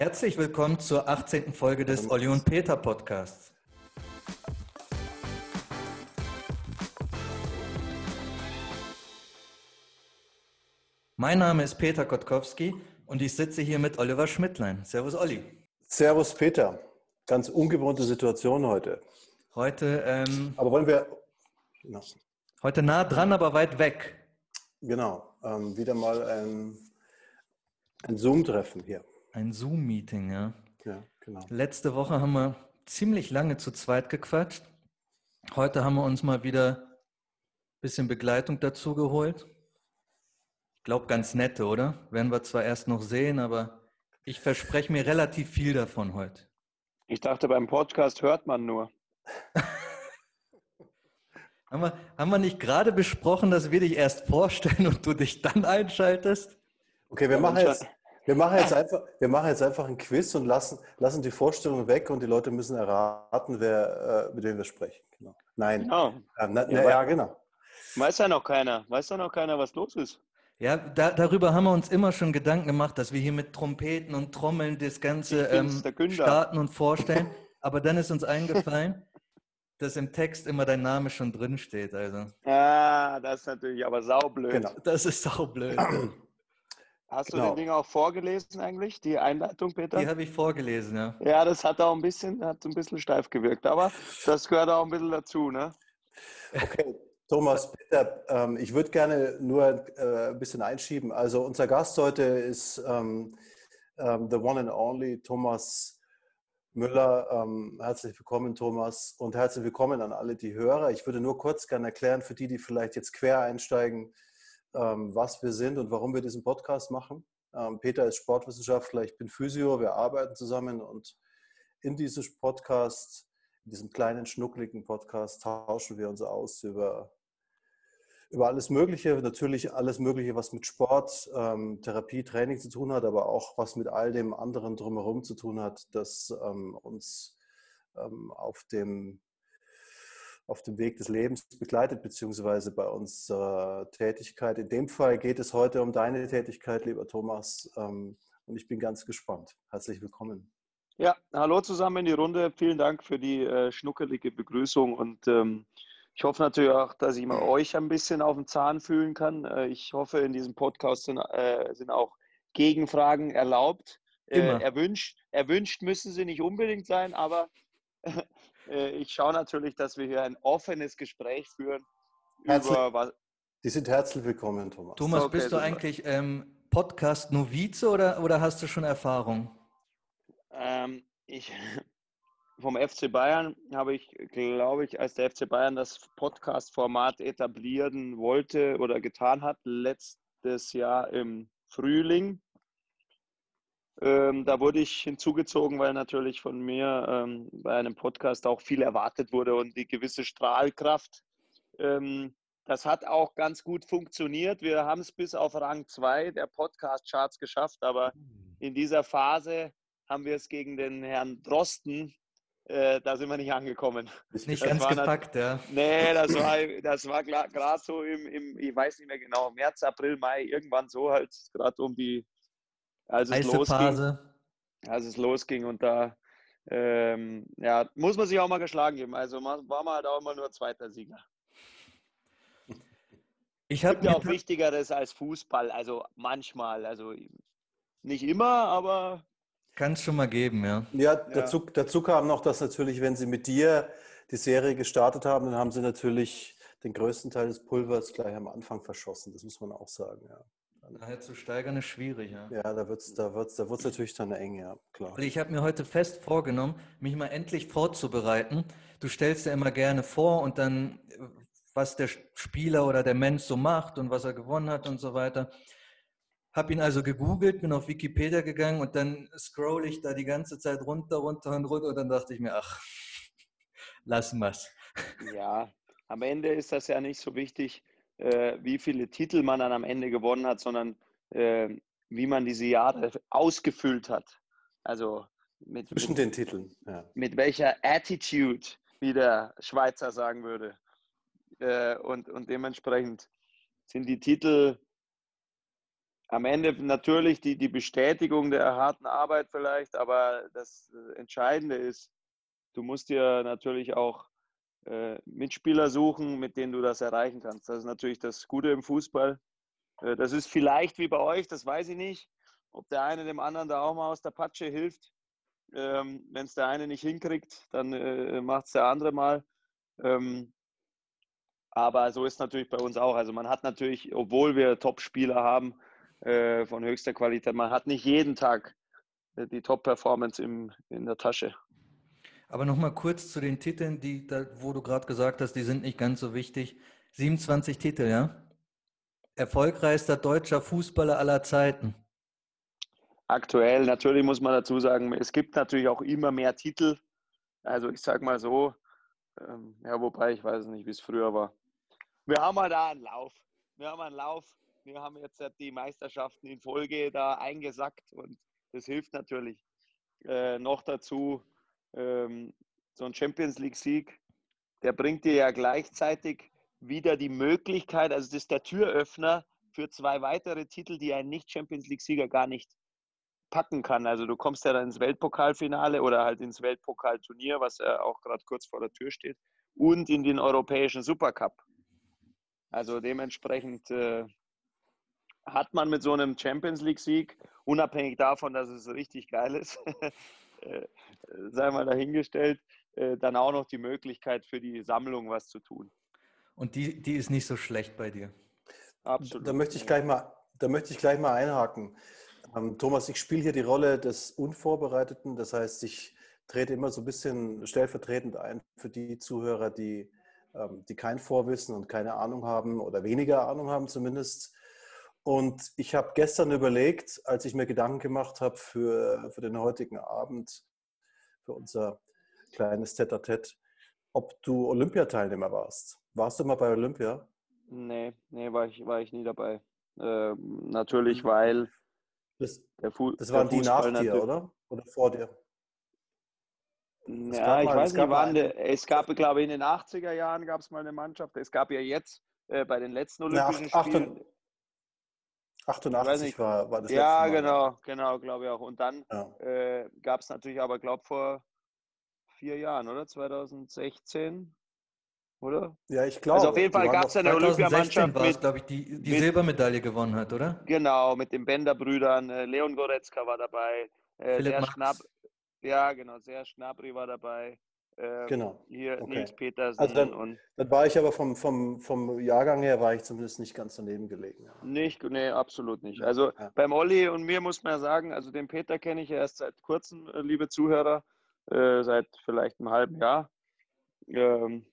Herzlich willkommen zur 18. Folge des Olli und Peter Podcasts. Mein Name ist Peter Kotkowski und ich sitze hier mit Oliver Schmidtlein. Servus Olli. Servus Peter. Ganz ungewohnte Situation heute. Heute, ähm, Aber wollen wir. No. heute nah dran, aber weit weg. Genau. Ähm, wieder mal ein, ein Zoom-Treffen hier. Ein Zoom-Meeting, ja. Ja, genau. Letzte Woche haben wir ziemlich lange zu zweit gequatscht. Heute haben wir uns mal wieder ein bisschen Begleitung dazu geholt. Ich glaube, ganz nette, oder? Werden wir zwar erst noch sehen, aber ich verspreche mir relativ viel davon heute. Ich dachte, beim Podcast hört man nur. Haben wir, haben wir nicht gerade besprochen, dass wir dich erst vorstellen und du dich dann einschaltest? Okay, wir machen jetzt. Wir machen, jetzt einfach, wir machen jetzt einfach ein Quiz und lassen, lassen die Vorstellung weg und die Leute müssen erraten, wer, äh, mit wem wir sprechen. Genau. Nein. Genau. Ähm, na, na, ja, genau. Weiß ja noch keiner. Weiß ja noch keiner, was los ist. Ja, da, darüber haben wir uns immer schon Gedanken gemacht, dass wir hier mit Trompeten und Trommeln das Ganze ähm, starten und vorstellen. Aber dann ist uns eingefallen, dass im Text immer dein Name schon drin steht. Also Ah, das ist natürlich aber saublöd. Genau. das ist saublöd. Hast du Genau. den Ding auch vorgelesen eigentlich, die Einleitung, Peter? Die habe ich vorgelesen, ja. Ja, das hat auch ein bisschen, hat ein bisschen steif gewirkt, aber das gehört auch ein bisschen dazu, ne? Okay, Thomas, Peter, ähm, ich würde gerne nur äh, ein bisschen einschieben. Also unser Gast heute ist ähm, ähm, the one and only Thomas Müller. Ähm, herzlich willkommen, Thomas, und herzlich willkommen an alle die Hörer. Ich würde nur kurz gerne erklären für die, die vielleicht jetzt quer einsteigen, was wir sind und warum wir diesen Podcast machen. Ähm, Peter ist Sportwissenschaftler, ich bin Physio, wir arbeiten zusammen und in diesem Podcast, in diesem kleinen, schnuckligen Podcast tauschen wir uns aus über, über alles Mögliche, natürlich alles Mögliche, was mit Sport, ähm, Therapie, Training zu tun hat, aber auch was mit all dem anderen drumherum zu tun hat, das ähm, uns ähm, auf dem auf dem Weg des Lebens begleitet, beziehungsweise bei unserer Tätigkeit. In dem Fall geht es heute um deine Tätigkeit, lieber Thomas, ähm, und ich bin ganz gespannt. Herzlich willkommen. Ja, hallo zusammen in die Runde. Vielen Dank für die äh, schnuckelige Begrüßung und ähm, ich hoffe natürlich auch, dass ich mal euch ein bisschen auf den Zahn fühlen kann. Äh, ich hoffe, in diesem Podcast sind, äh, sind auch Gegenfragen erlaubt. Immer. Äh, erwünscht, erwünscht müssen sie nicht unbedingt sein, aber ich schaue natürlich, dass wir hier ein offenes Gespräch führen Herzlich- über was. Die sind herzlich willkommen, Thomas. Thomas, Okay, bist du super. eigentlich ähm, Podcast-Novize oder, oder hast du schon Erfahrung? Ähm, ich, vom FC Bayern habe ich, glaube ich, als der FC Bayern das Podcast-Format etablieren wollte oder getan hat, letztes Jahr im Frühling. Ähm, da wurde ich hinzugezogen, weil natürlich von mir ähm, bei einem Podcast auch viel erwartet wurde und die gewisse Strahlkraft. Ähm, das hat auch ganz gut funktioniert. Wir haben es bis auf Rang 2 der Podcast-Charts geschafft, aber in dieser Phase haben wir es gegen den Herrn Drosten, äh, da sind wir nicht angekommen. Nicht Das ganz gepackt, ja. Nee, das war, das war gerade so im, im, ich weiß nicht mehr genau, März, April, Mai, irgendwann so halt, gerade um die, als es, Heiße losging, Phase. als es losging und da, ähm, ja, muss man sich auch mal geschlagen geben. Also man, war man halt auch immer nur zweiter Sieger. Ich Gibt habe ja auch Wichtigeres als Fußball, also manchmal, also nicht immer, aber kann es schon mal geben, ja. Ja, dazu, dazu kam noch, dass natürlich, wenn sie mit dir die Serie gestartet haben, dann haben sie natürlich den größten Teil des Pulvers gleich am Anfang verschossen. Das muss man auch sagen. Ja, Daher zu steigern ist schwierig, ja. ja da wird es da wird's, da wird's natürlich dann eng, ja, klar. Und ich habe mir heute fest vorgenommen, mich mal endlich vorzubereiten. Du stellst dir immer gerne vor und dann, was der Spieler oder der Mensch so macht und was er gewonnen hat und so weiter. Habe ihn also gegoogelt, bin auf Wikipedia gegangen und dann scroll ich da die ganze Zeit runter, runter und runter und dann dachte ich mir, ach, lassen wir's. Ja, am Ende ist das ja nicht so wichtig, äh, wie viele Titel man dann am Ende gewonnen hat, sondern äh, wie man diese Jahre ausgefüllt hat. Also mit, Zwischen mit, den Titeln, ja. mit welcher Attitude, wie der Schweizer sagen würde. Äh, und, und dementsprechend sind die Titel am Ende natürlich die, die Bestätigung der harten Arbeit vielleicht, aber das Entscheidende ist, du musst dir natürlich auch Mitspieler suchen, mit denen du das erreichen kannst. Das ist natürlich das Gute im Fußball. Äh, das ist vielleicht wie bei euch, das weiß ich nicht, ob der eine dem anderen da auch mal aus der Patsche hilft. Ähm, Wenn es der eine nicht hinkriegt, dann äh, macht es der andere mal. Ähm, aber so ist natürlich bei uns auch. Also man hat natürlich, obwohl wir Top-Spieler haben äh, von höchster Qualität, man hat nicht jeden Tag äh, die Top-Performance in der Tasche. Aber nochmal kurz zu den Titeln, die, da, wo du gerade gesagt hast, die sind nicht ganz so wichtig. 27 Titel, ja? Erfolgreichster deutscher Fußballer aller Zeiten. Aktuell, natürlich muss man dazu sagen, es gibt natürlich auch immer mehr Titel. Also ich sage mal so, ähm, ja, wobei ich weiß nicht, wie es früher war. Wir haben halt da einen Lauf. Wir haben einen Lauf. Wir haben jetzt die Meisterschaften in Folge da eingesackt und das hilft natürlich. Äh, noch dazu ähm, so ein Champions League-Sieg, der bringt dir ja gleichzeitig wieder die Möglichkeit, also das ist der Türöffner für zwei weitere Titel, die ein Nicht-Champions League-Sieger gar nicht packen kann. Also du kommst ja dann ins Weltpokalfinale oder halt ins Weltpokalturnier, was ja auch gerade kurz vor der Tür steht, und in den europäischen Supercup. Also dementsprechend äh, hat man mit so einem Champions League-Sieg, unabhängig davon, dass es richtig geil ist, äh, sei mal dahingestellt, äh, dann auch noch die Möglichkeit für die Sammlung was zu tun. Und die, die ist nicht so schlecht bei dir. Absolut. Da möchte ich gleich mal, da möchte ich gleich mal einhaken. Ähm, Thomas, ich spiele hier die Rolle des Unvorbereiteten. Das heißt, ich trete immer so ein bisschen stellvertretend ein für die Zuhörer, die, ähm, die kein Vorwissen und keine Ahnung haben oder weniger Ahnung haben zumindest. Und ich habe gestern überlegt, als ich mir Gedanken gemacht habe für, für den heutigen Abend, für unser kleines Tete-a-Tete, ob du Olympiateilnehmer warst. Warst du mal bei Olympia? Nee, nee, war ich, war ich nie dabei. Ähm, natürlich, mhm. weil das, der Fu das waren der die nach dir, oder? Oder vor dir? Ja, ich mal, weiß nicht, wann. Es gab, glaube ich, in den 80er Jahren gab es mal eine Mannschaft. Es gab ja jetzt äh, bei den letzten Olympischen Spielen. 88 war, war das Ja, Mal. genau, genau, glaube ich auch. Und dann ja. äh, gab es natürlich aber, glaube ich, vor vier Jahren, oder? 2016, oder? Ja, ich glaube. Also auf jeden Fall gab es eine Olympiamannschaft, mit, glaube ich, die die mit, Silbermedaille gewonnen hat, oder? Genau, mit den Bender-Brüdern. Äh, Leon Goretzka war dabei. Äh, sehr Schnapp, ja, genau, sehr Schnabri war dabei. Äh, genau. Hier okay. Nils Petersen. Also dann, und dann war ich aber vom, vom, vom Jahrgang her, war ich zumindest nicht ganz daneben gelegen. Ja. Nicht, nee, absolut nicht. Also ja. beim Olli und mir muss man ja sagen, also den Peter kenne ich erst seit kurzem, äh, liebe Zuhörer, äh, seit vielleicht einem halben Jahr. Ähm,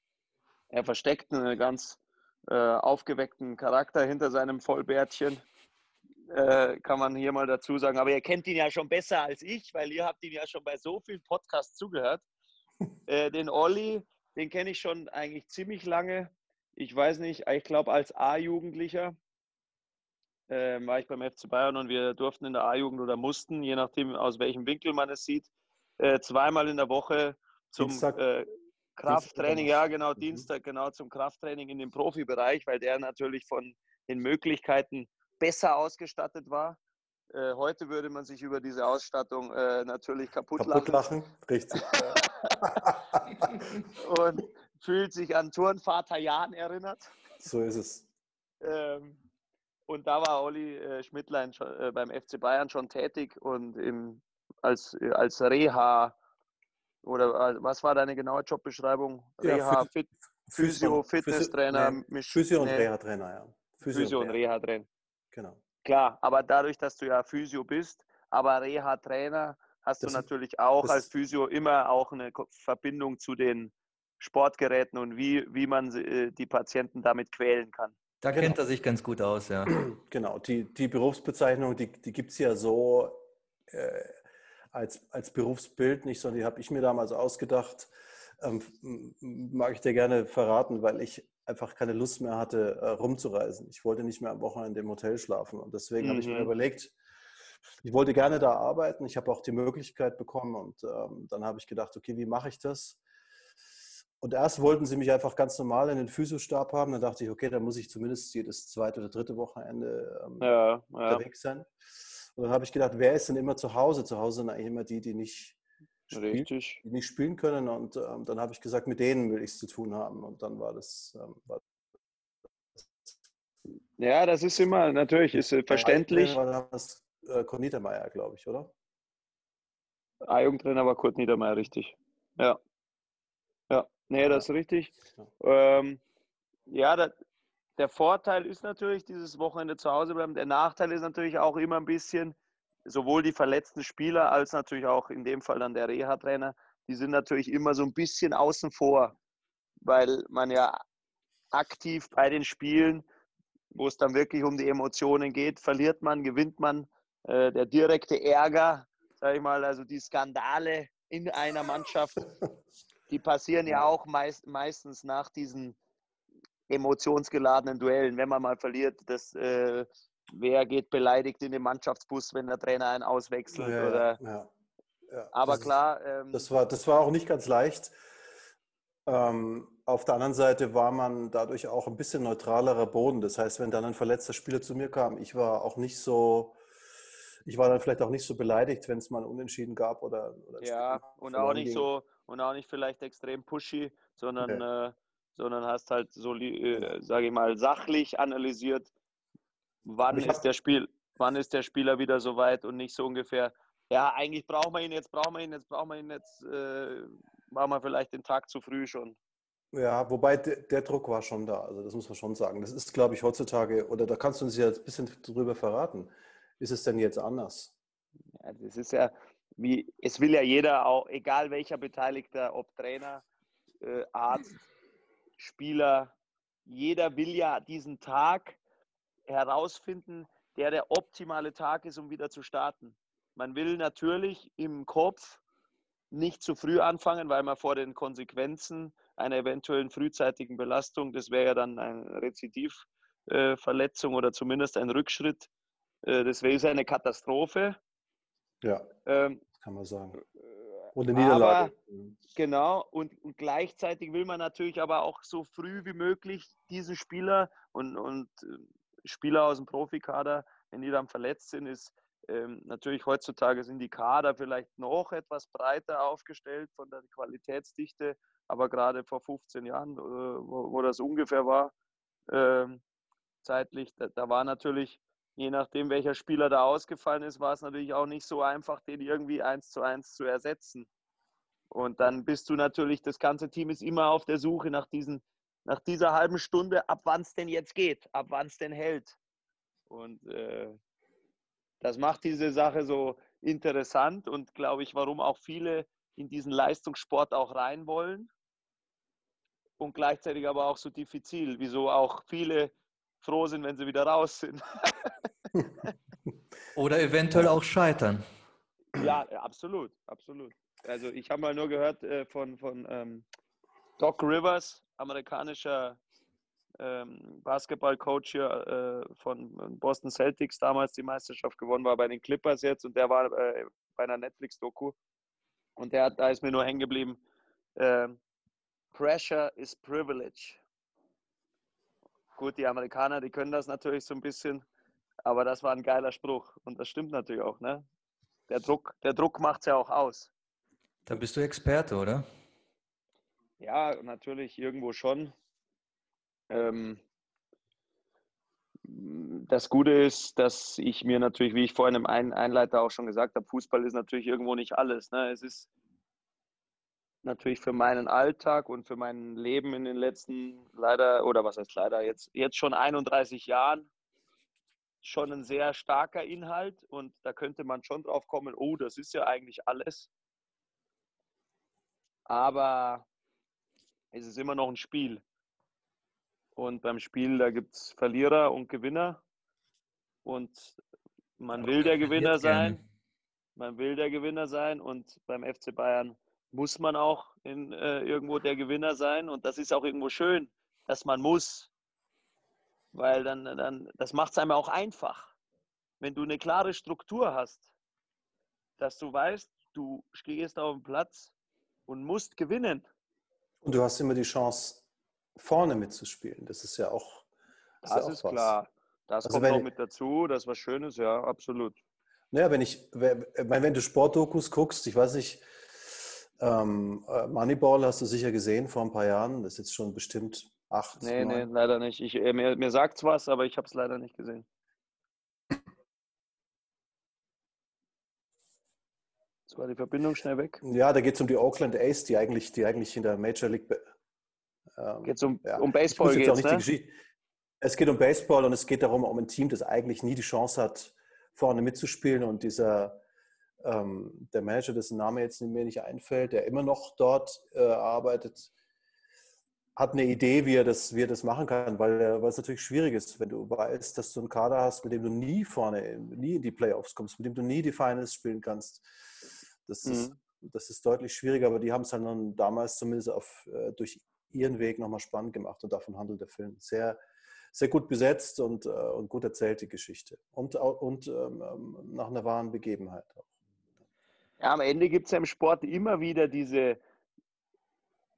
er versteckt einen ganz äh, aufgeweckten Charakter hinter seinem Vollbärtchen. Äh, kann man hier mal dazu sagen. Aber ihr kennt ihn ja schon besser als ich, weil ihr habt ihn ja schon bei so vielen Podcasts zugehört. Äh, den Olli, den kenne ich schon eigentlich ziemlich lange. Ich weiß nicht, ich glaube als A-Jugendlicher äh, war ich beim FC Bayern und wir durften in der A-Jugend oder mussten, je nachdem aus welchem Winkel man es sieht, äh, zweimal in der Woche zum äh, Krafttraining, Dienstag ja genau, mhm. Dienstag genau zum Krafttraining in dem Profibereich, weil der natürlich von den Möglichkeiten besser ausgestattet war. Äh, heute würde man sich über diese Ausstattung äh, natürlich kaputt, kaputt lachen. lachen. Richtig. und fühlt sich an Turnvater Jan erinnert. So ist es. Ähm, und da war Olli äh, Schmidtlein schon, äh, beim FC Bayern schon tätig und im, als, äh, als Reha oder äh, was war deine genaue Jobbeschreibung? Reha, ja, Fit, Physio, Fitnesstrainer, Physio und Reha-Trainer, ja. Physio, Physio und Reha-Trainer. Genau. Klar, aber dadurch, dass du ja Physio bist, aber Reha-Trainer, hast das, du natürlich auch als Physio immer auch eine Verbindung zu den Sportgeräten und wie, wie man äh, die Patienten damit quälen kann. Da genau. kennt er sich ganz gut aus, ja. Genau, die, die Berufsbezeichnung, die, die gibt es ja so äh, als, als Berufsbild nicht, sondern die habe ich mir damals ausgedacht. Ähm, mag ich dir gerne verraten, weil ich einfach keine Lust mehr hatte, äh, rumzureisen. Ich wollte nicht mehr am Wochenende im Hotel schlafen. Und deswegen mhm. habe ich mir mhm. überlegt, ich wollte gerne da arbeiten. Ich habe auch die Möglichkeit bekommen. Und ähm, dann habe ich gedacht, okay, wie mache ich das? und erst wollten sie mich einfach ganz normal in den Physiostab haben. Dann dachte ich, okay, dann muss ich zumindest jedes zweite oder dritte Wochenende ähm, ja, ja. unterwegs sein. Und dann habe ich gedacht, wer ist denn immer zu Hause? Zu Hause sind eigentlich immer die, die nicht, spielen, die nicht spielen können. Und ähm, dann habe ich gesagt, mit denen will ich es zu tun haben. Und dann war das, ähm, war ja, das ist immer natürlich, ist äh, verständlich. Äh, Kurt Niedermeyer, glaube ich, oder? A-Jugendtrainer war Kurt Niedermeyer, richtig. Ja. Ja, nee, das ist richtig. Ähm, ja, das, der Vorteil ist natürlich dieses Wochenende zu Hause bleiben. Der Nachteil ist natürlich auch immer ein bisschen, sowohl die verletzten Spieler als natürlich auch in dem Fall dann der Reha-Trainer, die sind natürlich immer so ein bisschen außen vor, weil man ja aktiv bei den Spielen wo es dann wirklich um die Emotionen geht. Verliert man, gewinnt man. Äh, der direkte Ärger, sage ich mal, also die Skandale in einer Mannschaft, die passieren ja auch meist, meistens nach diesen emotionsgeladenen Duellen. Wenn man mal verliert, das, äh, wer geht beleidigt in den Mannschaftsbus, wenn der Trainer einen auswechselt? Ja, oder, ja, ja. Aber das klar. ähm, das, war, das war auch nicht ganz leicht. Ähm, auf der anderen Seite war man dadurch auch ein bisschen neutralerer Boden. Das heißt, wenn dann ein verletzter Spieler zu mir kam, ich war auch nicht so, ich war dann vielleicht auch nicht so beleidigt, wenn es mal Unentschieden gab oder, oder ja und auch nicht ging. so und auch nicht vielleicht extrem pushy, sondern okay. äh, sondern hast halt so, äh, sage ich mal, sachlich analysiert, wann ist der Spiel, wann ist der Spieler wieder so weit und nicht so ungefähr. Ja, eigentlich brauchen wir ihn jetzt, brauchen wir ihn jetzt, brauchen wir ihn jetzt. Äh, war man vielleicht den Tag zu früh schon. Ja, wobei der, der, Druck war schon da, also das muss man schon sagen. Das ist, glaube ich, heutzutage, oder da kannst du uns ja ein bisschen drüber verraten. Ist es denn jetzt anders? Ja, das ist ja, wie, es will ja jeder auch, egal welcher Beteiligter, ob Trainer, äh, Arzt, Spieler, jeder will ja diesen Tag herausfinden, der der optimale Tag ist, um wieder zu starten. Man will natürlich im Kopf nicht zu früh anfangen, weil man vor den Konsequenzen einer eventuellen frühzeitigen Belastung, das wäre ja dann eine Rezidivverletzung äh, oder zumindest ein Rückschritt, das wäre eine Katastrophe. Ja, ähm, kann man sagen. Äh, und eine Niederlage. Aber, genau, und, und, gleichzeitig will man natürlich aber auch so früh wie möglich diesen Spieler und, und äh, Spieler aus dem Profikader, wenn die dann verletzt sind, ist ähm, natürlich heutzutage sind die Kader vielleicht noch etwas breiter aufgestellt von der Qualitätsdichte, aber gerade vor 15 Jahren, äh, wo, wo, das ungefähr war, äh, zeitlich, da, da, war natürlich, je nachdem welcher Spieler da ausgefallen ist, war es natürlich auch nicht so einfach, den irgendwie eins zu eins zu ersetzen. Und dann bist du natürlich, das ganze Team ist immer auf der Suche nach, diesen, nach dieser halben Stunde, ab wann es denn jetzt geht, ab wann es denn hält. Und äh, das macht diese Sache so interessant und glaube ich, warum auch viele in diesen Leistungssport auch rein wollen und gleichzeitig aber auch so diffizil, wieso auch viele froh sind, wenn sie wieder raus sind. Oder eventuell auch scheitern. Ja, absolut, absolut. Also ich habe mal nur gehört äh, von, von ähm, Doc Rivers, amerikanischer ähm, Basketball-Coach hier äh, von Boston Celtics damals die Meisterschaft gewonnen war bei den Clippers jetzt und der war äh, bei einer Netflix-Doku und der da ist mir nur hängen geblieben. Äh, Pressure is privilege. Gut, die Amerikaner, die können das natürlich so ein bisschen, aber das war ein geiler Spruch und das stimmt natürlich auch. Ne? Der Druck, der Druck macht es ja auch aus. Da bist du Experte, oder? Ja, natürlich irgendwo schon. Ähm, das Gute ist, dass ich mir natürlich, wie ich vorhin im Einleiter auch schon gesagt habe, Fußball ist natürlich irgendwo nicht alles. Ne? Es ist natürlich für meinen Alltag und für mein Leben in den letzten leider, oder was heißt leider, jetzt, jetzt schon 31 Jahren schon ein sehr starker Inhalt und da könnte man schon drauf kommen, oh, das ist ja eigentlich alles. Aber es ist immer noch ein Spiel. Und beim Spiel, da gibt es Verlierer und Gewinner. Und man will der Gewinner sein. Man will der Gewinner sein. Und beim FC Bayern muss man auch in, äh, irgendwo der Gewinner sein. Und das ist auch irgendwo schön, dass man muss. Weil dann, dann das macht es einem auch einfach. Wenn du eine klare Struktur hast, dass du weißt, du stehst auf dem Platz und musst gewinnen. du hast immer die Chance, vorne mitzuspielen. Das ist ja auch. Das, das ist, ja auch klar. Das also kommt auch mit dazu, das ist was Schönes, ja, absolut. Naja, wenn ich, wenn, wenn du Sportdokus guckst, ich weiß nicht, ähm, äh, Moneyball hast du sicher gesehen vor ein paar Jahren, das ist jetzt schon bestimmt acht. Nee, neun. nee, leider nicht. Ich, äh, mir mir sagt es was, aber ich habe es leider nicht gesehen. Jetzt war die Verbindung schnell weg. Ja, da geht es um die Oakland Ace, die eigentlich, die eigentlich in der Major League. Ähm, geht es um, ja. um Baseball? Geht's, ne? Es geht um Baseball und es geht darum, um ein Team, das eigentlich nie die Chance hat, vorne mitzuspielen. Und dieser, ähm, der Manager, dessen Name jetzt mir nicht einfällt, der immer noch dort äh, arbeitet, hat eine Idee, wie er, das, wie er das machen kann, weil, weil es natürlich schwierig ist, wenn du weißt, dass du einen Kader hast, mit dem du nie vorne, nie in die Playoffs kommst, mit dem du nie die Finals spielen kannst. Das, mhm. ist, das ist deutlich schwieriger, aber die haben es dann damals zumindest auf, äh, durch ihren Weg nochmal spannend gemacht und davon handelt der Film. Sehr, sehr gut besetzt und, äh, und gut erzählte Geschichte. Und, und ähm, ähm, nach einer wahren Begebenheit auch. Ja, am Ende gibt es ja im Sport immer wieder diese,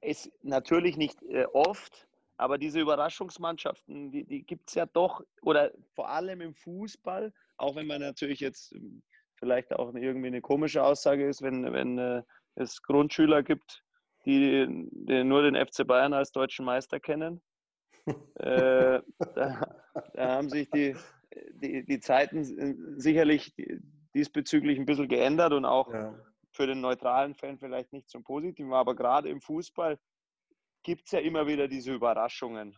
es natürlich nicht äh, oft, aber diese Überraschungsmannschaften, die, die gibt es ja doch, oder vor allem im Fußball, auch wenn man natürlich jetzt ähm, vielleicht auch irgendwie eine komische Aussage ist, wenn, wenn äh, es Grundschüler gibt, die, die, nur den FC Bayern als deutschen Meister kennen. äh, da, da, haben sich die, die, die Zeiten sicherlich diesbezüglich ein bisschen geändert und auch ja. für den neutralen Fan vielleicht nicht zum Positiven, aber gerade im Fußball gibt es ja immer wieder diese Überraschungen.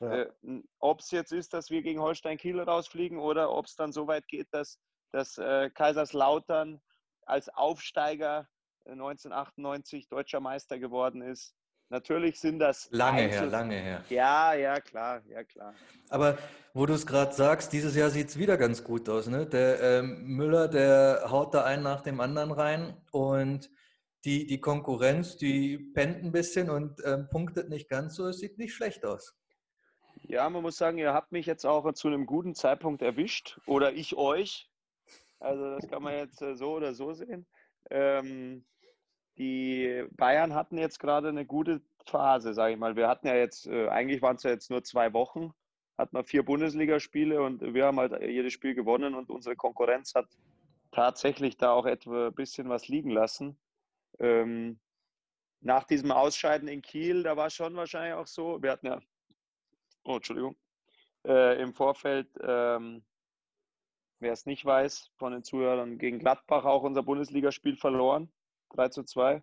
Ja. Äh, ob es jetzt ist, dass wir gegen Holstein Kiel rausfliegen oder ob es dann so weit geht, dass, dass äh, Kaiserslautern als Aufsteiger 1998 äh, deutscher Meister geworden ist. Natürlich sind das. Lange Einzel her, lange her. Ja, ja, klar, ja, klar. Aber wo du es gerade sagst, dieses Jahr sieht es wieder ganz gut aus. Ne? Der ähm, Müller, der haut da einen nach dem anderen rein und die, die Konkurrenz, die pennt ein bisschen und ähm, punktet nicht ganz so. Es sieht nicht schlecht aus. Ja, man muss sagen, ihr habt mich jetzt auch zu einem guten Zeitpunkt erwischt oder ich euch. Also das kann man jetzt äh, so oder so sehen. Ähm, die Bayern hatten jetzt gerade eine gute Phase, sage ich mal. Wir hatten ja jetzt, äh, eigentlich waren es ja jetzt nur zwei Wochen, hatten wir vier Bundesligaspiele und wir haben halt jedes Spiel gewonnen und unsere Konkurrenz hat tatsächlich da auch etwa ein bisschen was liegen lassen. Ähm, nach diesem Ausscheiden in Kiel, da war schon wahrscheinlich auch so, wir hatten ja, oh, Entschuldigung, äh, im Vorfeld, ähm, wer es nicht weiß, von den Zuhörern gegen Gladbach auch unser Bundesligaspiel verloren. 3 zu 2.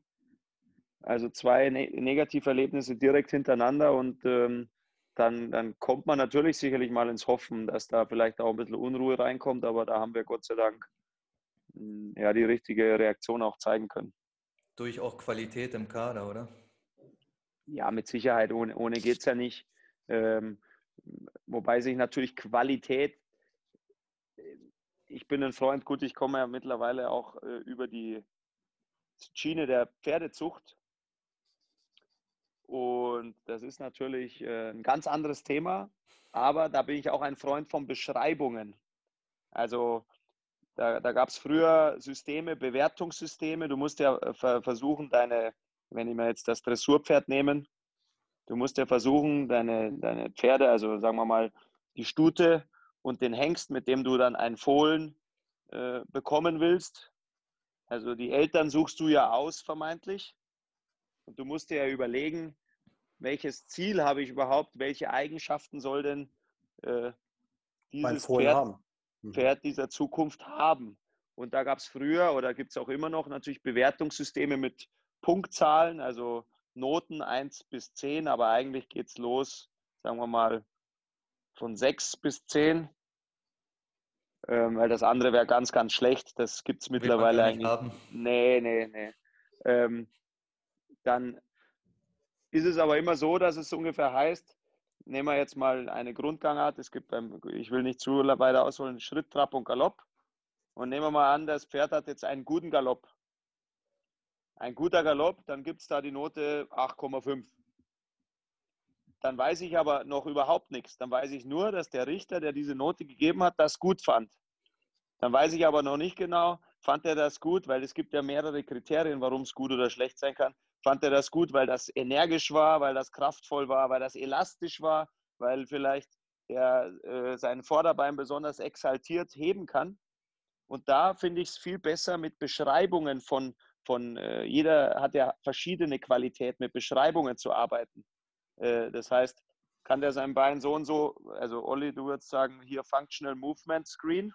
Also zwei ne Negativerlebnisse direkt hintereinander und ähm, dann, dann kommt man natürlich sicherlich mal ins Hoffen, dass da vielleicht auch ein bisschen Unruhe reinkommt, aber da haben wir Gott sei Dank hm, ja, die richtige Reaktion auch zeigen können. Durch auch Qualität im Kader, oder? Ja, mit Sicherheit. Ohne, ohne geht es ja nicht. Ähm, wobei sich natürlich Qualität, ich bin ein Freund, gut, ich komme ja mittlerweile auch äh, über die Schiene der Pferdezucht. Und das ist natürlich äh, ein ganz anderes Thema, aber da bin ich auch ein Freund von Beschreibungen. Also da, da gab es früher Systeme, Bewertungssysteme. Du musst ja äh, versuchen, deine, wenn ich mir jetzt das Dressurpferd nehmen, du musst ja versuchen, deine, deine Pferde, also sagen wir mal die Stute und den Hengst, mit dem du dann einen Fohlen äh, bekommen willst, also die Eltern suchst du ja aus, vermeintlich. Und du musst dir ja überlegen, welches Ziel habe ich überhaupt, welche Eigenschaften soll denn äh, dieses Pferd, mhm. Pferd, dieser Zukunft haben. Und da gab es früher oder gibt es auch immer noch natürlich Bewertungssysteme mit Punktzahlen, also Noten 1 bis 10, aber eigentlich geht es los, sagen wir mal, von 6 bis 10 ähm, weil das andere wäre ganz, ganz schlecht. Das gibt es mittlerweile eigentlich. Haben. Nee, nee, nee. Ähm, dann ist es aber immer so, dass es ungefähr heißt, nehmen wir jetzt mal eine Grundgangart, es gibt beim, ich will nicht zu weiter ausholen, Schritt, Trab und Galopp. Und nehmen wir mal an, das Pferd hat jetzt einen guten Galopp. Ein guter Galopp, dann gibt es da die Note 8,5. Dann weiß ich aber noch überhaupt nichts. Dann weiß ich nur, dass der Richter, der diese Note gegeben hat, das gut fand. Dann weiß ich aber noch nicht genau, fand er das gut, weil es gibt ja mehrere Kriterien, warum es gut oder schlecht sein kann. Fand er das gut, weil das energisch war, weil das kraftvoll war, weil das elastisch war, weil vielleicht er äh, sein Vorderbein besonders exaltiert heben kann. Und da finde ich es viel besser mit Beschreibungen von, von äh, jeder hat ja verschiedene Qualität, mit Beschreibungen zu arbeiten. Äh, das heißt, kann der sein Bein so und so, also Olli, du würdest sagen, hier Functional Movement Screen.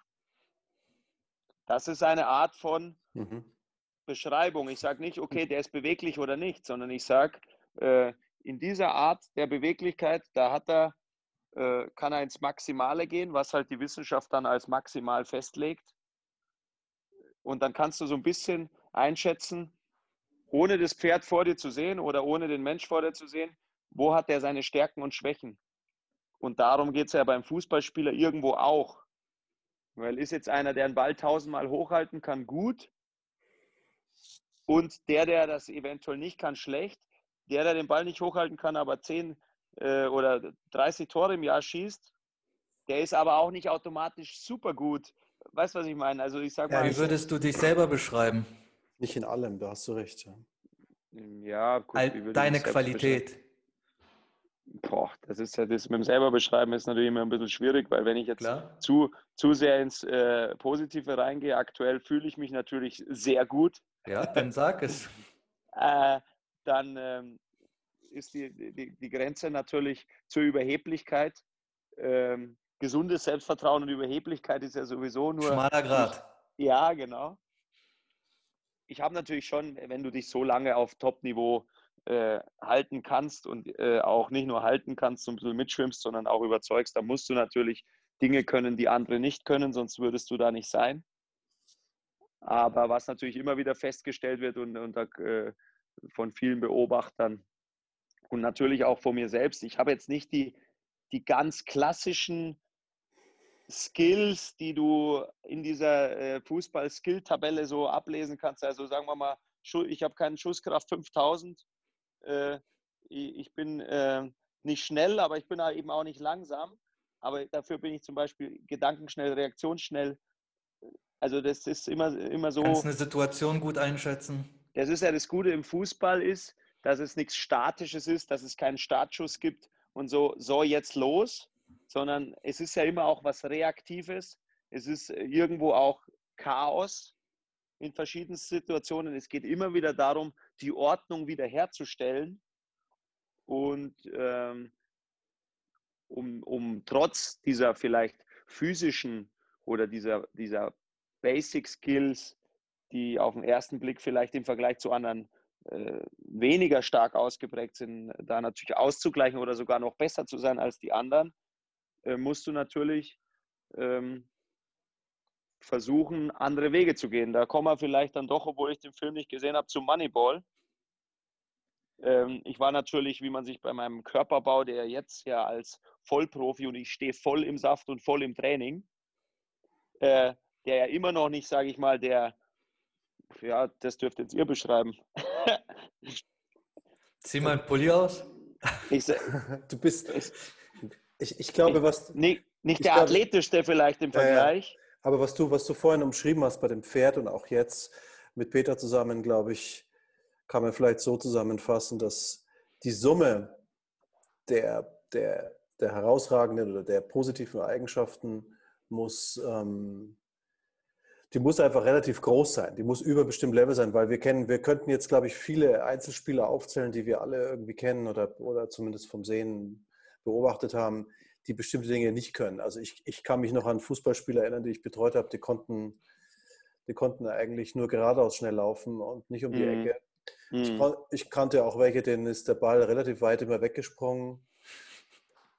Das ist eine Art von mhm. Beschreibung. Ich sage nicht, okay, der ist beweglich oder nicht, sondern ich sage, äh, in dieser Art der Beweglichkeit, da hat er, äh, kann er ins Maximale gehen, was halt die Wissenschaft dann als maximal festlegt. Und dann kannst du so ein bisschen einschätzen, ohne das Pferd vor dir zu sehen oder ohne den Mensch vor dir zu sehen, wo hat er seine Stärken und Schwächen? Und darum geht es ja beim Fußballspieler irgendwo auch. Weil ist jetzt einer, der einen Ball tausendmal hochhalten kann, gut. Und der, der das eventuell nicht kann, schlecht. Der, der den Ball nicht hochhalten kann, aber 10 äh, oder 30 Tore im Jahr schießt, der ist aber auch nicht automatisch super gut. Weißt du, was ich meine? Also ich sag mal. Ja, wie würdest du dich selber beschreiben? Nicht in allem, da hast du recht. Ja, ja gut, Deine Qualität. Boah, das ist ja das mit dem selber beschreiben ist natürlich immer ein bisschen schwierig, weil wenn ich jetzt zu, zu sehr ins äh, Positive reingehe, aktuell fühle ich mich natürlich sehr gut. Ja, dann sag es. äh, dann ähm, ist die, die, die Grenze natürlich zur Überheblichkeit. Ähm, gesundes Selbstvertrauen und Überheblichkeit ist ja sowieso nur. Schmaler Grad. Ja, genau. Ich habe natürlich schon, wenn du dich so lange auf Top-Niveau äh, halten kannst und äh, auch nicht nur halten kannst und ein bisschen mitschwimmst, sondern auch überzeugst, dann musst du natürlich Dinge können, die andere nicht können, sonst würdest du da nicht sein. Aber was natürlich immer wieder festgestellt wird und, und äh, von vielen Beobachtern und natürlich auch von mir selbst, ich habe jetzt nicht die, die ganz klassischen Skills, die du in dieser äh, Fußball-Skill-Tabelle so ablesen kannst. Also sagen wir mal, ich habe keinen Schusskraft 5000, äh, ich bin äh, nicht schnell, aber ich bin eben auch nicht langsam. Aber dafür bin ich zum Beispiel gedankenschnell, reaktionsschnell. Also das ist immer, immer so. Kannst eine Situation gut einschätzen. Das ist ja das Gute im Fußball ist, dass es nichts Statisches ist, dass es keinen Startschuss gibt und so, so jetzt los, sondern es ist ja immer auch was Reaktives. Es ist irgendwo auch Chaos in verschiedenen Situationen. Es geht immer wieder darum, die Ordnung wiederherzustellen und ähm, um, um trotz dieser vielleicht physischen oder dieser, dieser Basic Skills, die auf den ersten Blick vielleicht im Vergleich zu anderen äh, weniger stark ausgeprägt sind, da natürlich auszugleichen oder sogar noch besser zu sein als die anderen, äh, musst du natürlich ähm, versuchen, andere Wege zu gehen. Da kommen wir vielleicht dann doch, obwohl ich den Film nicht gesehen habe, zu Moneyball. Ähm, ich war natürlich, wie man sich bei meinem Körperbau, der jetzt ja als Vollprofi und ich stehe voll im Saft und voll im Training, äh, der ja immer noch nicht, sage ich mal, der, ja, das dürft jetzt ihr beschreiben. Zieh mal ein Pulli aus. Ich, du bist, ich, ich glaube, was. Nicht, nicht der glaube, athletischste vielleicht im Vergleich. Äh, aber was du, was du vorhin umschrieben hast bei dem Pferd und auch jetzt mit Peter zusammen, glaube ich, kann man vielleicht so zusammenfassen, dass die Summe der, der, der herausragenden oder der positiven Eigenschaften muss, ähm, die muss einfach relativ groß sein. Die muss über bestimmte Level sein, weil wir kennen, wir könnten jetzt, glaube ich, viele Einzelspieler aufzählen, die wir alle irgendwie kennen oder, oder zumindest vom Sehen beobachtet haben, die bestimmte Dinge nicht können. Also ich, ich kann mich noch an Fußballspieler erinnern, die ich betreut habe, die konnten, die konnten eigentlich nur geradeaus schnell laufen und nicht um die mhm. Ecke. Mhm. Ich, ich, kannte auch welche, denen ist der Ball relativ weit immer weggesprungen.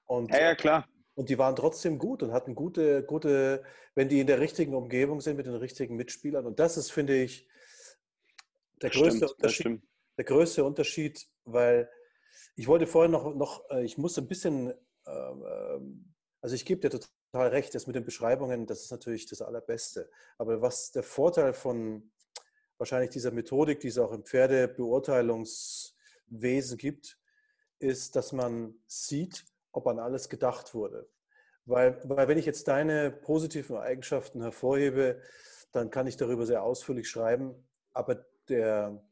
Und, ja, ja, klar. Und die waren trotzdem gut und hatten gute, gute, wenn die in der richtigen Umgebung sind mit den richtigen Mitspielern. Und das ist, finde ich, der größte, stimmt, Unterschied, der größte Unterschied, weil ich wollte vorhin noch, noch äh, ich muss ein bisschen also ich gebe dir total recht, das mit den Beschreibungen, das ist natürlich das Allerbeste. Aber was der Vorteil von wahrscheinlich dieser Methodik, die es auch im Pferdebeurteilungswesen gibt, ist, dass man sieht, ob an alles gedacht wurde. Weil, weil wenn ich jetzt deine positiven Eigenschaften hervorhebe, dann kann ich darüber sehr ausführlich schreiben. Aber der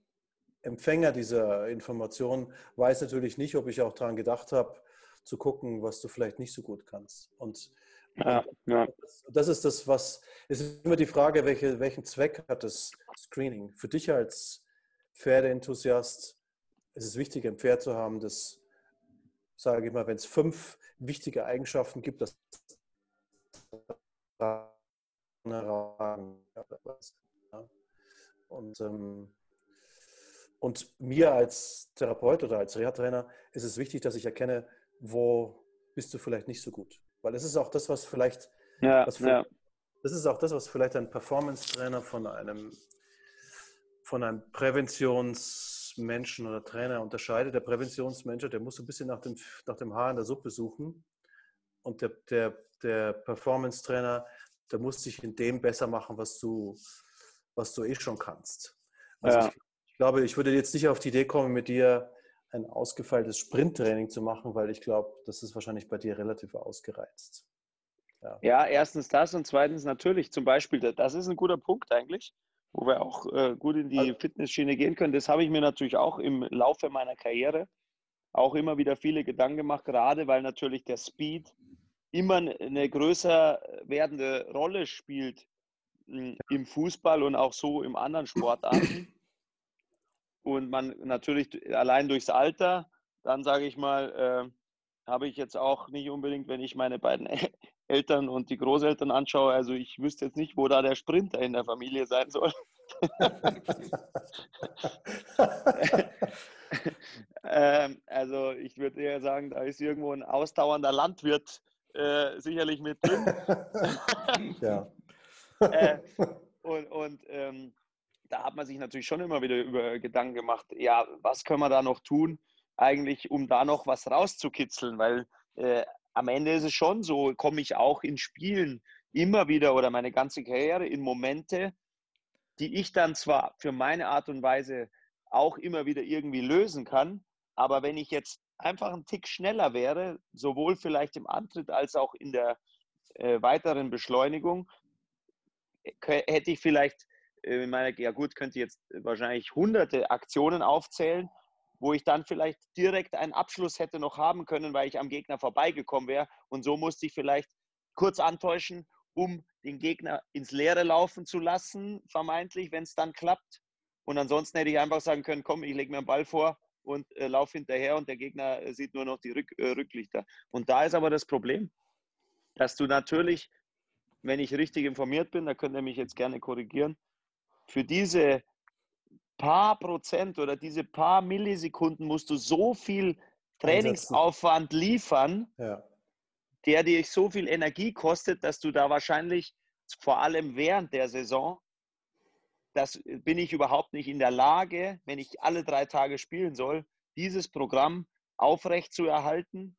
Empfänger dieser Information weiß natürlich nicht, ob ich auch daran gedacht habe, zu gucken, was du vielleicht nicht so gut kannst. Und ja, ja. das ist das, was, es ist immer die Frage, welche, welchen Zweck hat das Screening? Für dich als Pferdeenthusiast ist es wichtig, ein Pferd zu haben, das, sage ich mal, wenn es fünf wichtige Eigenschaften gibt, das und, ähm, und mir als Therapeut oder als Reha-Trainer ist es wichtig, dass ich erkenne, wo bist du vielleicht nicht so gut. Weil es ist auch das, was vielleicht, ja, was für, ja. das ist auch das, was vielleicht ein Performance-Trainer von einem, von einem Präventionsmenschen oder Trainer unterscheidet. Der Präventionsmensch, der muss so ein bisschen nach dem, nach dem Haar in der Suppe suchen. Und der, der, der Performance-Trainer, der muss sich in dem besser machen, was du, was du eh schon kannst. Also ja. ich, ich glaube, ich würde jetzt nicht auf die Idee kommen, mit dir ein ausgefeiltes Sprinttraining zu machen, weil ich glaube, das ist wahrscheinlich bei dir relativ ausgereizt. Ja. ja. erstens das und zweitens natürlich zum Beispiel, das ist ein guter Punkt eigentlich, wo wir auch äh, gut in die also, Fitnessschiene gehen können. Das habe ich mir natürlich auch im Laufe meiner Karriere auch immer wieder viele Gedanken gemacht, gerade weil natürlich der Speed immer eine größer werdende Rolle spielt hm, im Fußball und auch so im anderen Sportarten und man natürlich allein durchs Alter, dann sage ich mal, äh, habe ich jetzt auch nicht unbedingt, wenn ich meine beiden Eltern und die Großeltern anschaue, also ich wüsste jetzt nicht, wo da der Sprinter in der Familie sein soll. ähm, also ich würde eher sagen, da ist irgendwo ein ausdauernder Landwirt äh, sicherlich mit drin. ja. äh, und und ähm, da hat man sich natürlich schon immer wieder über Gedanken gemacht, ja, was können wir da noch tun, eigentlich, um da noch was rauszukitzeln, weil äh, am Ende ist es schon so, komme ich auch in Spielen immer wieder oder meine ganze Karriere in Momente, die ich dann zwar für meine Art und Weise auch immer wieder irgendwie lösen kann, aber wenn ich jetzt einfach einen Tick schneller wäre, sowohl vielleicht im Antritt als auch in der äh, weiteren Beschleunigung, äh, hätte ich vielleicht äh, ich meine, ja gut, könnte jetzt wahrscheinlich hunderte Aktionen aufzählen, wo ich dann vielleicht direkt einen Abschluss hätte noch haben können, weil ich am Gegner vorbeigekommen wäre. Und so musste ich vielleicht kurz antäuschen, um den Gegner ins Leere laufen zu lassen, vermeintlich, wenn es dann klappt. Und ansonsten hätte ich einfach sagen können, komm, ich lege mir einen Ball vor und äh, laufe hinterher und der Gegner äh, sieht nur noch die Rück, äh, Rücklichter. Und da ist aber das Problem, dass du natürlich, wenn ich richtig informiert bin, da könnt ihr mich jetzt gerne korrigieren, für diese paar Prozent oder diese paar Millisekunden musst du so viel Trainingsaufwand liefern, ja. der dir so viel Energie kostet, dass du da wahrscheinlich vor allem während der Saison, das bin ich überhaupt nicht in der Lage, wenn ich alle drei Tage spielen soll, dieses Programm aufrecht zu erhalten,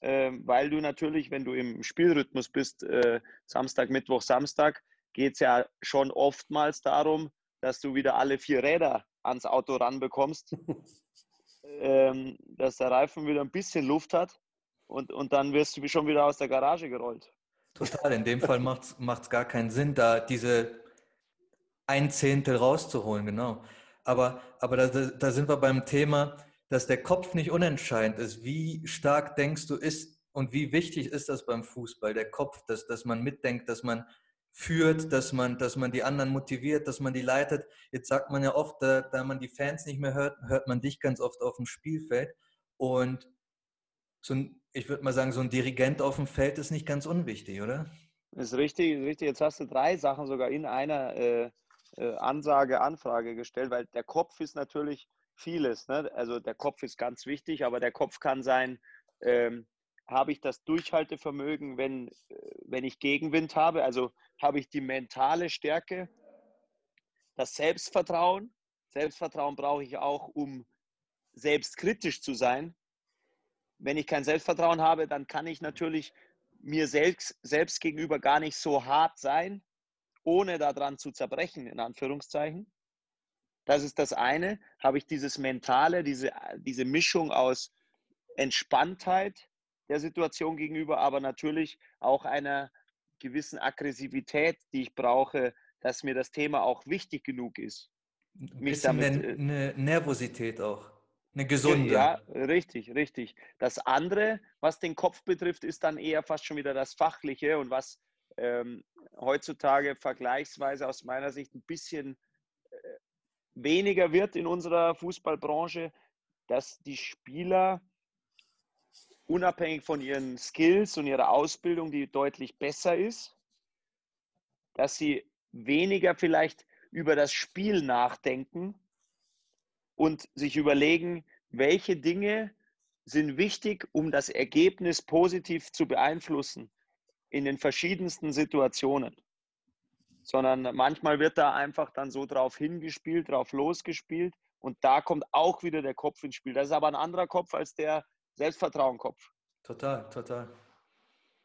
äh, weil du natürlich, wenn du im Spielrhythmus bist, äh, Samstag, Mittwoch, Samstag, geht es ja schon oftmals darum, dass du wieder alle vier Räder ans Auto ranbekommst, ähm, dass der Reifen wieder ein bisschen Luft hat und, und dann wirst du schon wieder aus der Garage gerollt. Total, in dem Fall macht es gar keinen Sinn, da diese ein Zehntel rauszuholen, genau. Aber, aber da, da sind wir beim Thema, dass der Kopf nicht unentscheidend ist. Wie stark denkst du ist und wie wichtig ist das beim Fußball, der Kopf, dass, dass man mitdenkt, dass man führt, dass man, dass man die anderen motiviert, dass man die leitet. Jetzt sagt man ja oft, da, da man die Fans nicht mehr hört, hört man dich ganz oft auf dem Spielfeld. Und so ein, ich würde mal sagen, so ein Dirigent auf dem Feld ist nicht ganz unwichtig, oder? Ist richtig, ist richtig. Jetzt hast du drei Sachen sogar in einer äh, äh, Ansage, Anfrage gestellt, weil der Kopf ist natürlich vieles. Ne? Also der Kopf ist ganz wichtig, aber der Kopf kann sein, ähm, habe ich das Durchhaltevermögen, wenn, äh, wenn ich Gegenwind habe? Also habe ich die mentale Stärke, das Selbstvertrauen. Selbstvertrauen brauche ich auch, um selbstkritisch zu sein. Wenn ich kein Selbstvertrauen habe, dann kann ich natürlich mir selbst, selbst gegenüber gar nicht so hart sein, ohne daran zu zerbrechen, in Anführungszeichen. Das ist das eine. Habe ich dieses Mentale, diese, diese Mischung aus Entspanntheit, der Situation gegenüber, aber natürlich auch einer gewissen Aggressivität, die ich brauche, dass mir das Thema auch wichtig genug ist. Ein bisschen damit, eine, eine Nervosität auch. Eine gesunde. Ja, richtig, richtig. Das andere, was den Kopf betrifft, ist dann eher fast schon wieder das Fachliche und was ähm, heutzutage vergleichsweise aus meiner Sicht ein bisschen äh, weniger wird in unserer Fußballbranche, dass die Spieler unabhängig von ihren Skills und ihrer Ausbildung, die deutlich besser ist, dass sie weniger vielleicht über das Spiel nachdenken und sich überlegen, welche Dinge sind wichtig, um das Ergebnis positiv zu beeinflussen in den verschiedensten Situationen. Sondern manchmal wird da einfach dann so drauf hingespielt, drauf losgespielt und da kommt auch wieder der Kopf ins Spiel. Das ist aber ein anderer Kopf als der Selbstvertrauen-Kopf. Total, total.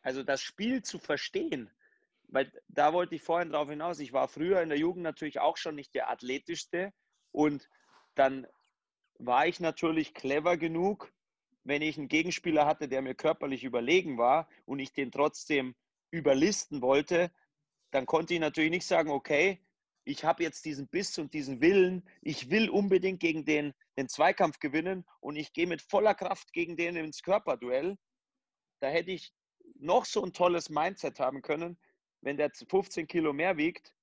Also das Spiel zu verstehen, weil da wollte ich vorhin drauf hinaus. Ich war früher in der Jugend natürlich auch schon nicht der athletischste und dann war ich natürlich clever genug, wenn ich einen Gegenspieler hatte, der mir körperlich überlegen war und ich den trotzdem überlisten wollte, dann konnte ich natürlich nicht sagen, okay, ich habe jetzt diesen Biss und diesen Willen, ich will unbedingt gegen den, den Zweikampf gewinnen und ich gehe mit voller Kraft gegen den ins Körperduell. Da hätte ich noch so ein tolles Mindset haben können, wenn der 15 Kilo mehr wiegt,